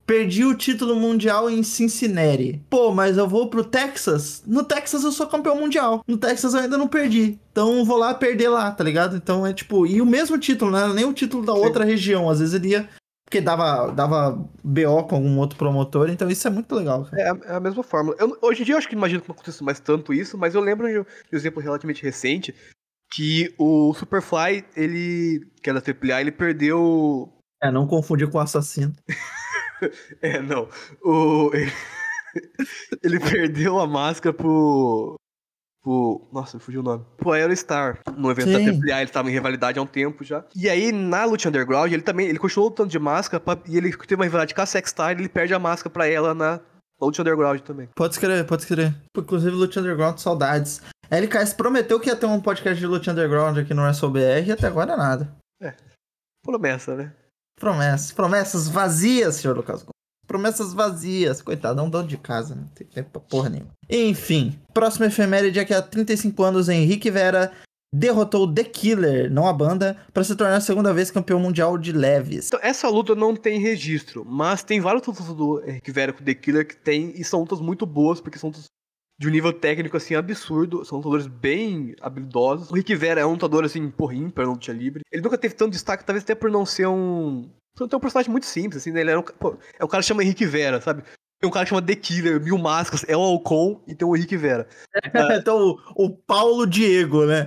perdi o título mundial em Cincinnati. Pô, mas eu vou pro Texas? No Texas eu sou campeão mundial. No Texas eu ainda não perdi. Então vou lá perder lá, tá ligado? Então é tipo, e o mesmo título, era nem o título da Sim. outra região. Às vezes ele ia. Porque dava, dava BO com algum outro promotor, então isso é muito legal. É, a- é a mesma fórmula. Eu- hoje em dia eu acho que imagino que não aconteça mais tanto isso, mas eu lembro de um exemplo relativamente recente que o Superfly, ele, que é da AAA, ele perdeu É, não confundir com o assassino. É, não. O... Ele perdeu a máscara pro. pro. Nossa, fugiu o nome. Pro Aerostar. No evento Sim. da AAA, ele tava em rivalidade há um tempo já. E aí, na luta underground, ele também. Ele continuou lutando de máscara pra- e ele teve uma rivalidade com a Sexstar e ele perde a máscara pra ela na luta underground também. Pode escrever, pode escrever. Inclusive, Lute Underground, saudades. A LKS prometeu que ia ter um podcast de Lute Underground aqui no WrestleBR e até agora nada. Promessa, né? Promessas, promessas vazias, senhor Lucas Gomes. promessas vazias. Coitado, é um dono de casa, não tem tempo pra porra nenhuma. Enfim, próximo efeméride é que há 35 anos Henrique Vera derrotou The Killer, não a banda, para se tornar a segunda vez campeão mundial de leves. Então, essa luta não tem registro, mas tem várias lutas do Henrique Vera com o The Killer que tem, e são lutas muito boas, porque são lutas de um nível técnico, assim, absurdo. São lutadores bem habilidosos. O Rick Vera é um lutador, assim, porra, ímpar no luta livre. Ele nunca teve tanto destaque, talvez até por não ser um... Por não ter um personagem muito simples, assim, né? Ele era um... Pô, é um cara que chama Henrique Vera, sabe? Tem um cara que chama The Killer, Mil Máscaras, é o Alcon e tem o Henrique Vera. então, o, o Paulo Diego, né?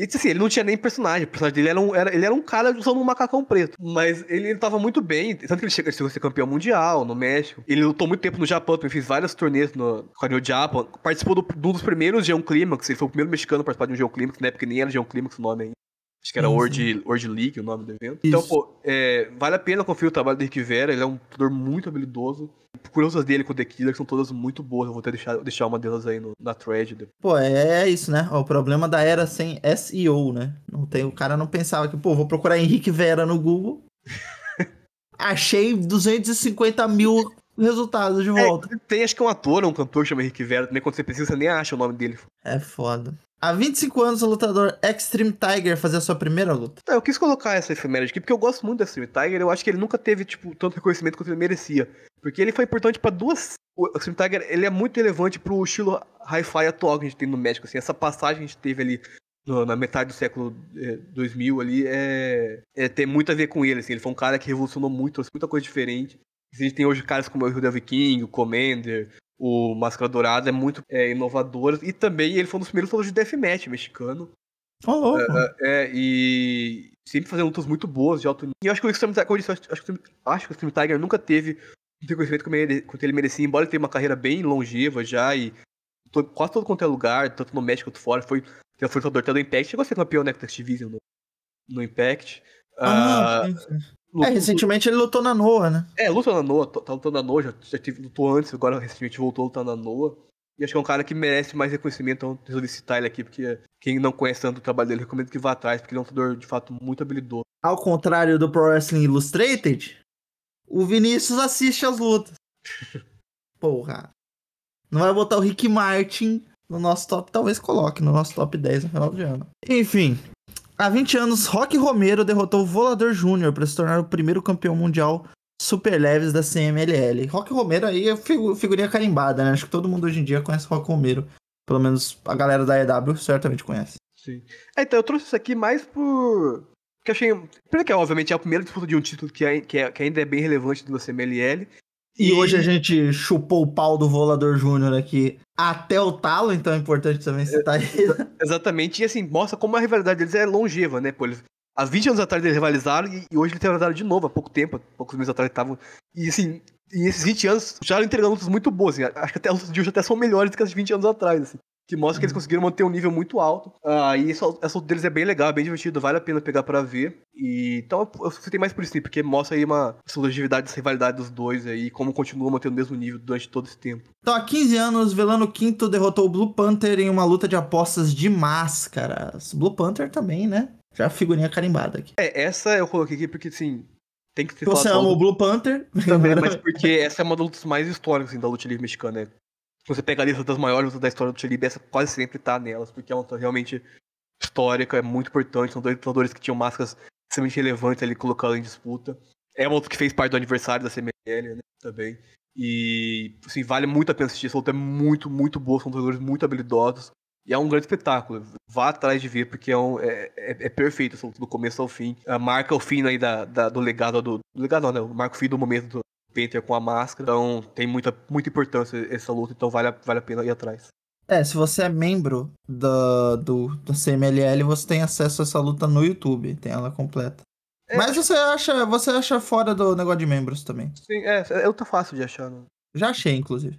E assim, ele não tinha nem personagem. O personagem dele era um, era, ele era um cara usando um macacão preto. Mas ele, ele tava muito bem. Tanto que ele chegou, a ser campeão mundial no México. Ele lutou muito tempo no Japão, também fez vários torneios no New Japan. Participou do, de um dos primeiros Geon Climax. Ele foi o primeiro mexicano a participar de um Geon Climax, na época nem era Geon Climax o nome ainda. Acho que era Sim, World, World League o nome do evento. Então, Isso. pô, é, vale a pena conferir o trabalho do Rick Vera. Ele é um lutador muito habilidoso. Procurosas dele com o The Killer são todas muito boas. Eu vou até deixar, deixar uma delas aí no, na thread. Pô, é isso, né? O problema da era sem SEO, né? Não tem, o cara não pensava que, pô, vou procurar Henrique Vera no Google. Achei 250 mil resultados de volta. É, tem acho que um ator, um cantor que chama Rick Vera. Também quando você precisa, você nem acha o nome dele. É, foda. Há 25 anos, o lutador Extreme Tiger fazia sua primeira luta. Tá, eu quis colocar essa efeméride aqui porque eu gosto muito da Extreme Tiger. Eu acho que ele nunca teve, tipo, tanto reconhecimento quanto ele merecia. Porque ele foi importante pra duas. O Extreme Tiger, ele é muito relevante pro estilo hi-fi atual que a gente tem no México. Assim, essa passagem que a gente teve ali no- na metade do século eh, 2000 ali é, é tem muito a ver com ele. Assim, ele foi um cara que revolucionou muito, trouxe muita coisa diferente. A gente tem hoje caras como o Rio Viking, o Commander, o Máscara Dourada, é muito é, inovador. E também ele foi um dos primeiros lutadores de deathmatch mexicano. Ô, louco. É, e sempre fazendo lutas muito boas de alto nível. E eu acho que o Extreme Tiger, disse, acho, acho que acho que o Extreme Tiger nunca teve um reconhecimento quanto ele merecia, embora ele tenha uma carreira bem longeva já e to- quase todo quanto é lugar, tanto no México quanto fora, foi, já foi lutador até do Impact, chegou a ser campeão né, Next Division no, no Impact. Ah, Ah, sim, sim. Lutou- É, recentemente ele lutou na Noa, né? é, luta na Noa, tá lutando na Noa, já, já tive, lutou antes, agora recentemente voltou a lutar na Noa. E acho que é um cara que merece mais reconhecimento, então resolvi citar ele aqui, porque quem não conhece tanto o trabalho dele, recomendo que vá atrás, porque ele é um lutador de fato muito habilidoso. Ao contrário do Pro Wrestling Illustrated, o Vinícius assiste as lutas. Porra. Não vai botar o Rick Martin no nosso top, talvez coloque no nosso top 10 no final de ano. Enfim, há 20 anos, Rock Romero derrotou o Volador Júnior para se tornar o primeiro campeão mundial super leves da CMLL. Rock Romero aí é figu- figurinha carimbada, né? Acho que todo mundo hoje em dia conhece Rock Romero. Pelo menos a galera da EW certamente conhece. Sim. É, então eu trouxe isso aqui mais por. Porque achei. Primeiro que, obviamente, é a primeira disputa de um título que, é- que, é- que ainda é bem relevante do CMLL. E, hoje a gente chupou o pau do Volador Júnior aqui até o talo, então é importante também citar isso. Exatamente, e assim, mostra como a rivalidade deles é longeva, né? Pô, eles, há 20 anos atrás eles rivalizaram e, e hoje eles rivalizaram de novo, há pouco tempo, há poucos meses atrás estavam. E assim, e esses 20 anos já entregando lutas muito boas, assim, acho que até as lutas de hoje até são melhores do que as de 20 anos atrás, assim. Que mostra que eles conseguiram manter um nível muito alto. Ah, e luta deles é bem legal, é bem divertido, vale a pena pegar pra ver. E, então eu citei mais por isso, porque mostra aí uma longevidade, essa rivalidade dos dois aí, como continua mantendo o mesmo nível durante todo esse tempo. Então, há 15 anos, Velano Quinto derrotou o Blue Panther em uma luta de apostas de máscaras. Blue Panther também, né? Já figurinha carimbada aqui. É, essa eu coloquei aqui porque, assim, tem que ter Você ama o Blue Panther? também, mas porque essa é uma das lutas mais históricas assim, da luta livre mexicana. Você pega a lista das maiores lutas da história do livre, essa quase sempre tá nelas, porque é uma luta realmente histórica, é muito importante. São dois lutadores que tinham máscaras extremamente relevantes ali colocando em disputa. É uma luta que fez parte do aniversário da CML, né? Também. E, assim, vale muito a pena assistir. Essa luta é muito, muito boa. São lutadores muito habilidosos. E é um grande espetáculo. Vá atrás de ver, porque é, um- é, é- é perfeito essa luta do começo ao fim. Ah, marca o fim aí da, da- do legado do. Do legado não, né? Marca o fim do momento do Panther com a máscara. Então tem muita, muita importância essa luta, então vale a, vale a pena ir atrás. É, se você é membro da, do, do CMLL, você tem acesso a essa luta no YouTube. Tem ela completa. É. Mas você acha, você acha fora do negócio de membros também. Sim, é, é luta fácil de achar, né? Já achei, inclusive.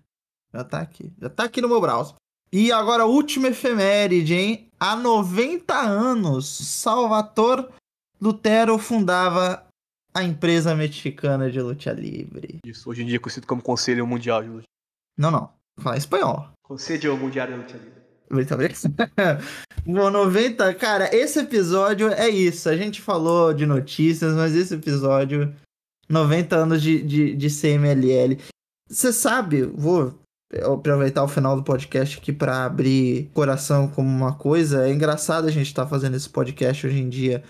Já tá aqui. Já tá aqui no meu browser. E agora, última efeméride, hein? Há 90 anos, Salvatore Lutero fundava a empresa mexicana de luta livre. Isso, hoje em dia é conhecido como Conselho Mundial de Luta. Não, não. Vou falar em espanhol. Conselho Mundial de Luta Livre. Muito obrigado. Bom, 90, cara, esse episódio é isso. A gente falou de notícias, mas esse episódio 90 anos de, de, de CMLL. Você sabe, vou aproveitar o final do podcast aqui para abrir coração como uma coisa. É engraçado a gente estar tá fazendo esse podcast hoje em dia.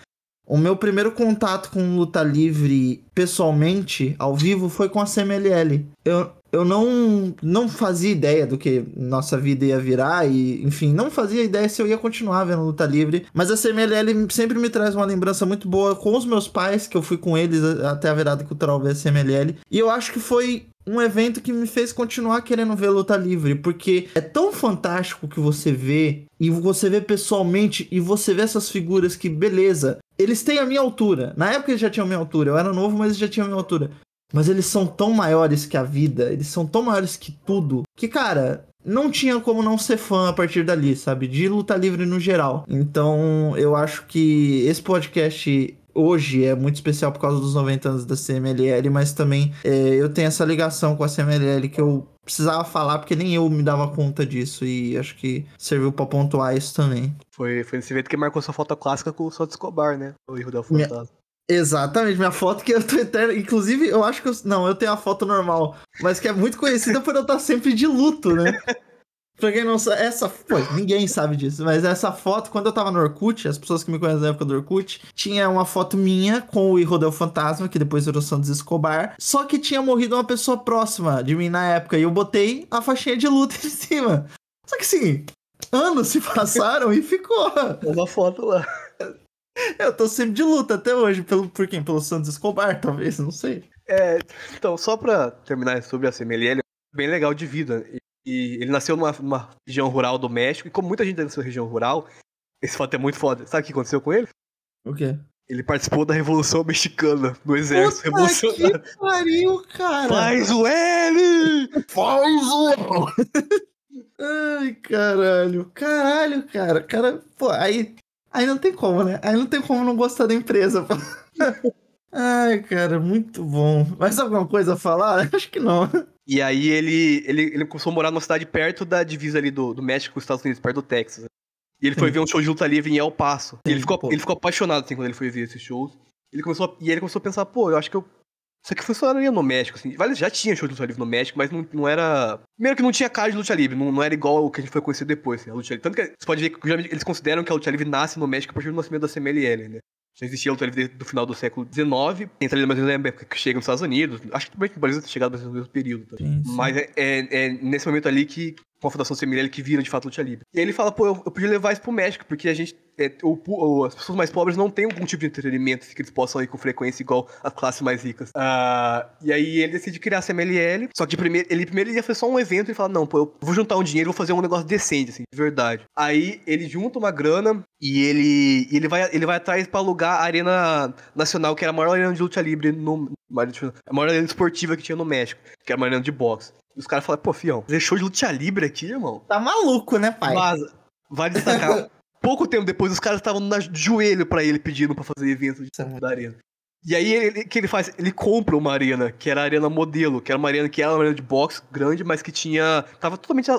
O meu primeiro contato com luta livre pessoalmente, ao vivo, foi com a CMLL. Eu, eu não, não fazia ideia do que nossa vida ia virar e, enfim, não fazia ideia se eu ia continuar vendo luta livre. Mas a CMLL sempre me traz uma lembrança muito boa com os meus pais, que eu fui com eles até a virada cultural ver a CMLL. E eu acho que foi um evento que me fez continuar querendo ver luta livre, porque é tão fantástico que você vê e você vê pessoalmente e você vê essas figuras que beleza, eles têm a minha altura. Na época eles já tinham a minha altura, eu era novo, mas eles já tinham a minha altura. Mas eles são tão maiores que a vida, eles são tão maiores que tudo, que cara, não tinha como não ser fã a partir dali, sabe? De luta livre no geral. Então, eu acho que esse podcast hoje é muito especial por causa dos 90 anos da CMLL, mas também é, eu tenho essa ligação com a CMLL que eu precisava falar porque nem eu me dava conta disso e acho que serviu para pontuar isso também. Foi, foi nesse evento que marcou sua foto clássica com o Santos Escobar, né? O erro da Fantasma. Minha... Exatamente, minha foto que eu tô eterno. Inclusive, eu acho que eu. Não, eu tenho a foto normal, mas que é muito conhecida por eu estar sempre de luto, né? Pra quem não sabe, essa. Pô, ninguém sabe disso, mas essa foto, quando eu tava no Orkut, as pessoas que me conhecem na época do Orkut, tinha uma foto minha com o Irodel Fantasma, que depois virou Santos Escobar, só que tinha morrido uma pessoa próxima de mim na época, e eu botei a faixinha de luta em cima. Só que assim, anos se passaram e ficou. Uma foto lá. Eu tô sempre de luta até hoje, pelo, por quem? Pelo Santos Escobar, talvez, não sei. É, então, só pra terminar sobre a CMLL, é bem legal de vida. E ele nasceu numa, numa, região rural do México, e como muita gente nasceu na região rural, esse fato é muito foda. Sabe o que aconteceu com ele? O quê? Ele participou da Revolução Mexicana, no Exército Puta Revolucionário. Que pariu, cara! Faz o L! Faz o L! Ai, caralho. Caralho, cara. Cara, pô, aí, aí não tem como, né? Aí não tem como não gostar da empresa, pô. Ai, cara, muito bom. Mais alguma coisa a falar? Acho que não. E aí ele, ele, ele começou a morar numa cidade perto da divisa ali do, do México com os Estados Unidos, perto do Texas. E ele foi ver um show de luta livre em El Paso. Sim, ele, ficou, ele ficou apaixonado assim quando ele foi ver esses shows. Ele começou e ele começou a pensar, pô, eu acho que eu. Isso aqui funcionaria no México, assim. Já tinha show de luta livre no México, mas não, não era. Primeiro que não tinha cara de luta livre, não, não era igual o que a gente foi conhecer depois, assim, a luta livre. Tanto que você pode ver que eles consideram que a luta livre nasce no México a partir do nascimento da CMLL, né? Já existia luta livre desde o final do século XIX. Entra ali mais ou menos na época que chega nos Estados Unidos. Acho que também o Brasil ter chegado no mesmo período. Tá? Sim, sim. Mas é, é, é, nesse momento ali que com a Fundação Semirelli que vira de fato luta livre. E aí ele fala, pô, eu, eu podia levar isso pro México, porque a gente. É, o, o, as pessoas mais pobres não têm algum tipo de entretenimento que eles possam ir com frequência igual as classes mais ricas. Uh, e aí ele decide criar a CMLL. Só que primeiro, ele primeiro ia fazer só um evento e fala: Não, pô, eu vou juntar um dinheiro vou fazer um negócio decente, assim, de verdade. Aí ele junta uma grana e ele, ele, vai, ele vai atrás pra alugar a Arena Nacional, que era a maior arena de luta livre no. A maior arena esportiva que tinha no México, que era uma arena de boxe. Os caras falam, pô, fião, deixou de luta livre aqui, irmão. Tá maluco, né, pai? Vaza. Vai destacar. Pouco tempo depois, os caras estavam no joelho para ele pedindo para fazer evento de é da arena. E aí, ele, que ele faz? Ele compra uma arena, que era a arena modelo, que era uma arena que era uma arena de boxe grande, mas que tinha. tava totalmente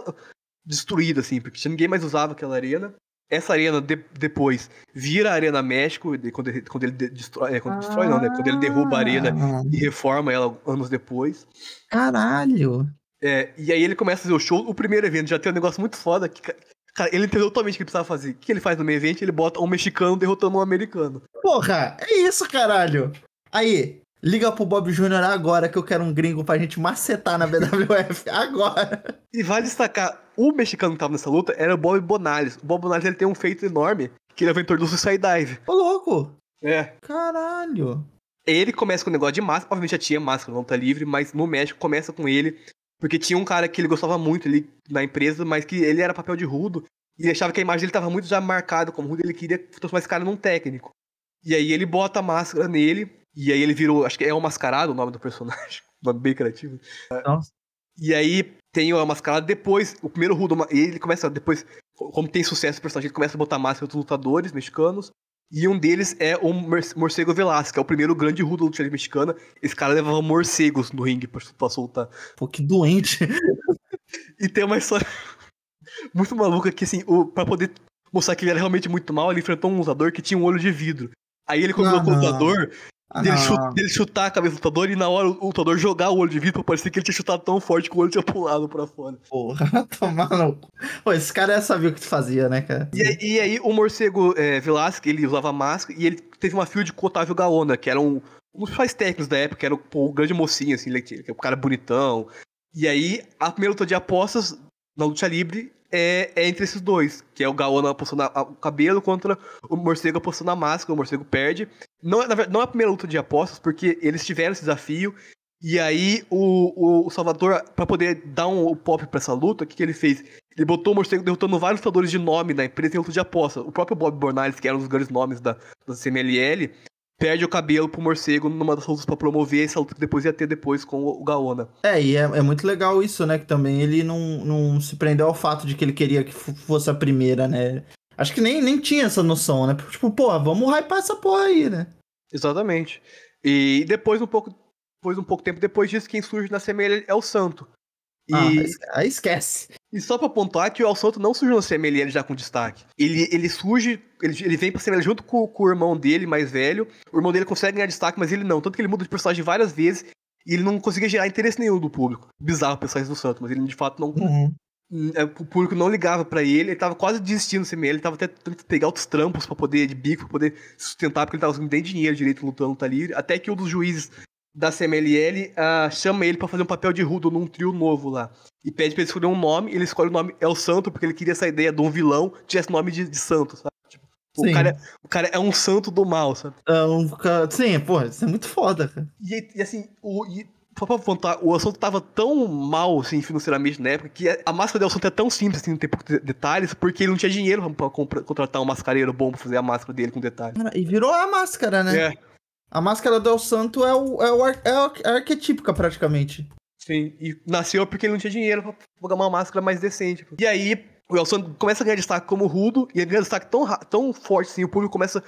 destruída, assim, porque ninguém mais usava aquela arena. Essa arena de, depois vira a Arena México, quando ele, quando ele destrói. É, quando ah, destrói não, né? Quando ele derruba a arena ah. e reforma ela anos depois. Caralho! É, e aí ele começa a fazer o show. O primeiro evento já tem um negócio muito foda que. Cara, ele entendeu totalmente o que ele precisava fazer. O que ele faz no meio evento? Ele bota um mexicano derrotando um americano. Porra, é isso, caralho! Aí, liga pro Bob Jr. agora que eu quero um gringo pra gente macetar na BWF. agora! E vale destacar, o mexicano que tava nessa luta era o Bob Bonales. O Bob Bonales ele tem um feito enorme, que ele é o inventor do Suicide Dive. Ô, louco! É. Caralho! Ele começa com o negócio de máscara, obviamente já tinha máscara, não tá livre, mas no México começa com ele porque tinha um cara que ele gostava muito ali na empresa, mas que ele era papel de rudo. E ele achava que a imagem dele estava muito já marcada como rudo. Ele queria transformar esse cara num técnico. E aí ele bota a máscara nele. E aí ele virou. Acho que é o Mascarado o nome do personagem. nome bem criativo. Nossa. E aí tem o Mascarado. Depois, o primeiro rudo. Ele começa depois. Como tem sucesso o personagem, ele começa a botar máscara dos lutadores mexicanos. E um deles é o Morcego Velasco, que é o primeiro grande rudo da luta mexicana. Esse cara levava morcegos no ringue pra, pra soltar. Pô, que doente. e tem uma história muito maluca que, assim, o, pra poder mostrar que ele era realmente muito mal, ele enfrentou um lutador que tinha um olho de vidro. Aí ele combinou com o lutador Ah, Dele, não. chu- dele chutar a cabeça do lutador e na hora o lutador jogar o olho de vidro pra parecer que ele tinha chutado tão forte que o olho tinha pulado pra fora. Porra, tomar no cu. Pô, esse cara sabia o que tu fazia, né, cara? E, aí- e aí o morcego é, Velasquez, ele usava máscara e ele teve uma field com o Otávio Gaona, que era um, um dos principais técnicos da época, que era pô, o grande mocinho, assim, ele, que é um cara bonitão. E aí, a primeira luta de apostas na luta livre é, é entre esses dois, que é o Gaona apostando o cabelo contra o morcego apostando a máscara, o morcego perde. Não, é- verdade, não é a primeira luta de apostas, porque eles tiveram esse desafio, e aí o, o, o Salvador, pra poder dar um pop pra essa luta, o que, que ele fez? Ele botou o morcego derrotando vários lutadores de nome da empresa em luta de aposta. O próprio Bob Bornales, que era um dos grandes nomes da, da CMLL, perde o cabelo pro morcego numa das lutas pra promover essa luta que depois ia ter depois com o, Gaona. É, e é, é muito legal isso, né? Que também ele não, não se prendeu ao fato de que ele queria que fosse a primeira, né? Acho que nem, nem tinha essa noção, né? Tipo, pô, vamos hypar essa porra aí, né? Exatamente. E depois, um pouco, depois, um pouco tempo depois disso, quem surge na CMLL é o Santo. E, Ah, aí esque- aí esquece. e só pra pontuar que o Santo não surgiu na CMLL já com destaque. Ele, ele surge, ele, ele vem pra CMLL junto com, com o irmão dele, mais velho. O irmão dele consegue ganhar destaque, mas ele não. Tanto que ele muda de personagem várias vezes e ele não conseguia gerar interesse nenhum do público. Bizarro o personagem do Santo, mas ele de fato não, Uhum. é, o público não ligava pra ele, ele tava quase desistindo do CML, ele tava até tentando pegar outros trampos pra poder, de bico, pra poder sustentar, porque ele tava conseguindo nem dinheiro direito lutando luta livre, até que um dos juízes da CMLL ah, chama ele pra fazer um papel de rudo num trio novo lá. E pede pra ele escolher um nome, ele escolhe o nome El Santo, porque ele queria essa ideia de um vilão que tivesse nome de, de santo, sabe? Tipo, o, cara, é- o cara é um santo do mal, sabe? Então, ca- sim, porra, isso é muito foda, cara. E, e assim, o, e, só pra contar, o assunto tava tão mal, assim, financeiramente na época, que a máscara do assunto é tão simples, assim, não tem poucos de- detalhes, porque ele não tinha dinheiro pra compra- contratar um mascareiro bom pra fazer a máscara dele com detalhes. E virou a máscara, né? É, A máscara do El Santo é, o, é, o ar- é, é arquetípica, praticamente. sim. E nasceu porque ele não tinha dinheiro pra pagar uma máscara mais decente. E aí, o Elson começa a ganhar destaque como rudo, e ele ganha destaque tão, tão forte, assim, o público começa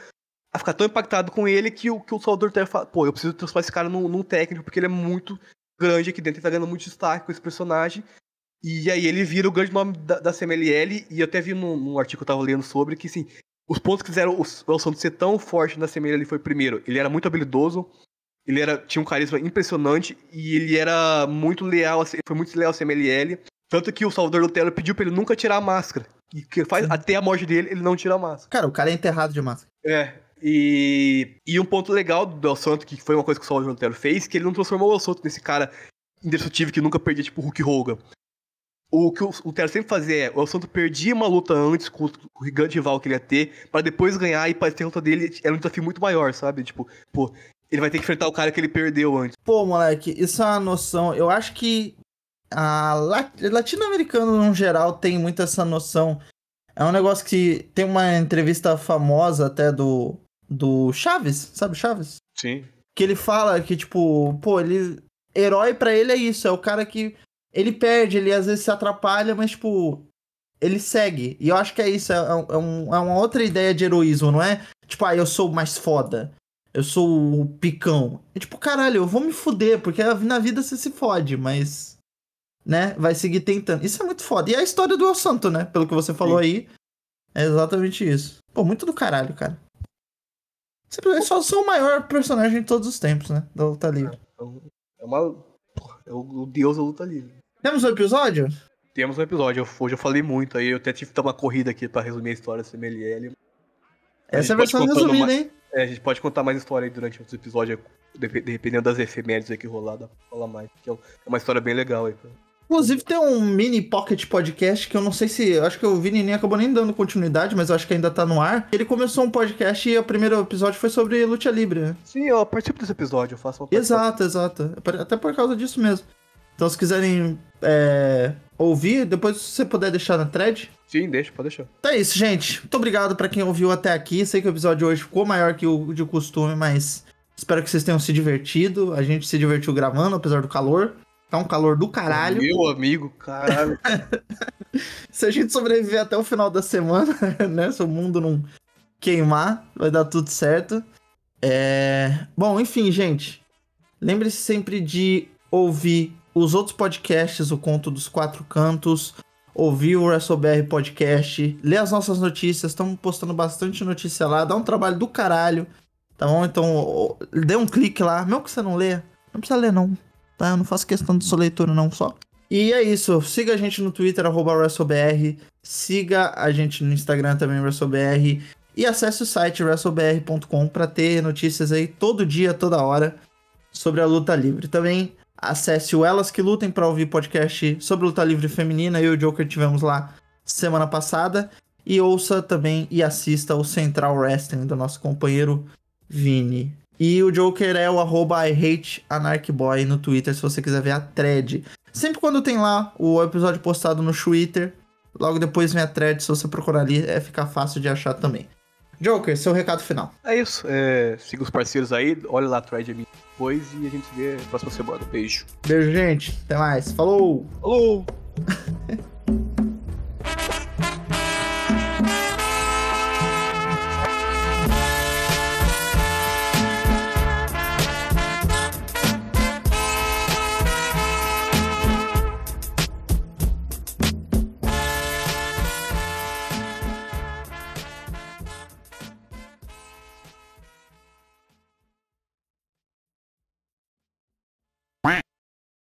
a ficar tão impactado com ele que o, que o Salvador Terra fala, pô, eu preciso transformar esse cara num, num técnico, porque ele é muito grande aqui dentro, ele tá ganhando muito destaque com esse personagem. E aí ele vira o grande nome da, da CMLL, e eu até vi num, num artigo que eu tava lendo sobre, que assim, os pontos que fizeram o, Santos ser tão forte na CMLL foi, primeiro, ele era muito habilidoso, ele era, tinha um carisma impressionante, e ele era muito leal, foi muito leal ao CMLL, tanto que o Salvador Lutero pediu pra ele nunca tirar a máscara. E que faz, até a morte dele, ele não tira a máscara. Cara, o cara é enterrado de máscara. É. E, e um ponto legal do El Santo, que foi uma coisa que o Salvador Lutero fez, que ele não transformou o El Santo nesse cara indestrutível que nunca perdia, tipo o Hulk Hogan. O que o Lutero sempre fazia é, o El Santo perdia uma luta antes com o gigante rival que ele ia ter, pra depois ganhar e parecer que a luta dele era um desafio muito maior, sabe? Tipo, pô, ele vai ter que enfrentar o cara que ele perdeu antes. Pô, moleque, isso é uma noção. Eu acho que a la- latino-americano, no geral, tem muito essa noção. É um negócio que tem uma entrevista famosa até do, do Chaves, sabe Chaves? Sim. Que ele fala que, tipo, pô, ele. Herói pra ele é isso, é o cara que. Ele perde, ele às vezes se atrapalha, mas, tipo. Ele segue. E eu acho que é isso, é, é um- é uma outra ideia de heroísmo, não é? Tipo, ah, eu sou mais foda. Eu sou o picão. É tipo, caralho, eu vou me fuder, porque na vida você se fode, mas. Né? Vai seguir tentando. Isso é muito foda. E a história do El Santo, né? Pelo que você falou aí. É exatamente isso. Pô, muito do caralho, cara. Eles só são o maior personagem de todos os tempos, né? Da luta livre. É uma. É o deus da luta livre. Temos um episódio? Temos um episódio, hoje eu falei muito aí, eu até tive que dar uma corrida aqui pra resumir a história da CMLL. Essa é a versão resumida, mais- hein? É, a gente pode contar mais história aí durante outros episódios, dep- dependendo das efemérides aí que rolar, dá pra falar mais. Que é é uma história bem legal aí. Inclusive tem um mini pocket podcast que eu não sei se. Acho que o Vini nem acabou nem dando continuidade, mas eu acho que ainda tá no ar. Ele começou um podcast e o primeiro episódio foi sobre luta livre, né? Sim, eu participo desse episódio, eu faço uma. Exato, exato. Até por causa disso mesmo. Então, se quiserem é, ouvir, depois se você puder deixar na thread. Sim, deixa, pode deixar. Então é isso, gente. Muito obrigado pra quem ouviu até aqui. Sei que o episódio de hoje ficou maior que o de costume, mas espero que vocês tenham se divertido. A gente se divertiu gravando, apesar do calor. Tá um calor do caralho. Meu amigo, caralho. Se a gente sobreviver até o final da semana, né? Se o mundo não queimar, vai dar tudo certo. É... Bom, enfim, gente. Lembre-se sempre de ouvir os outros podcasts, o Conto dos Quatro Cantos, ouvir o WrestleBR Podcast, ler as nossas notícias, estamos postando bastante notícia lá, dá um trabalho do caralho. Tá bom? Então, dê um clique lá. Mesmo que você não lê, não precisa ler, não. Tá? Eu não faço questão de sua leitura, não, só. E é isso. Siga a gente no Twitter, arroba WrestleBR. Siga a gente no Instagram também, WrestleBR. E acesse o site wrestlebr.com para ter notícias aí todo dia, toda hora sobre a luta livre. Também acesse o Elas que Lutem para ouvir podcast sobre luta livre feminina. Eu e o Joker tivemos lá semana passada. E ouça também e assista o Central Wrestling do nosso companheiro Vini. E o Joker é o arroba I hate Anarchboy no Twitter, se você quiser ver a thread. Sempre quando tem lá o episódio postado no Twitter, logo depois vem a thread, se você procurar ali, é ficar fácil de achar também. Joker, seu recado final. É isso. É, siga os parceiros aí, olha lá atrás de mim depois e a gente se vê na próxima semana. Beijo. Beijo, gente. Até mais. Falou! Falou!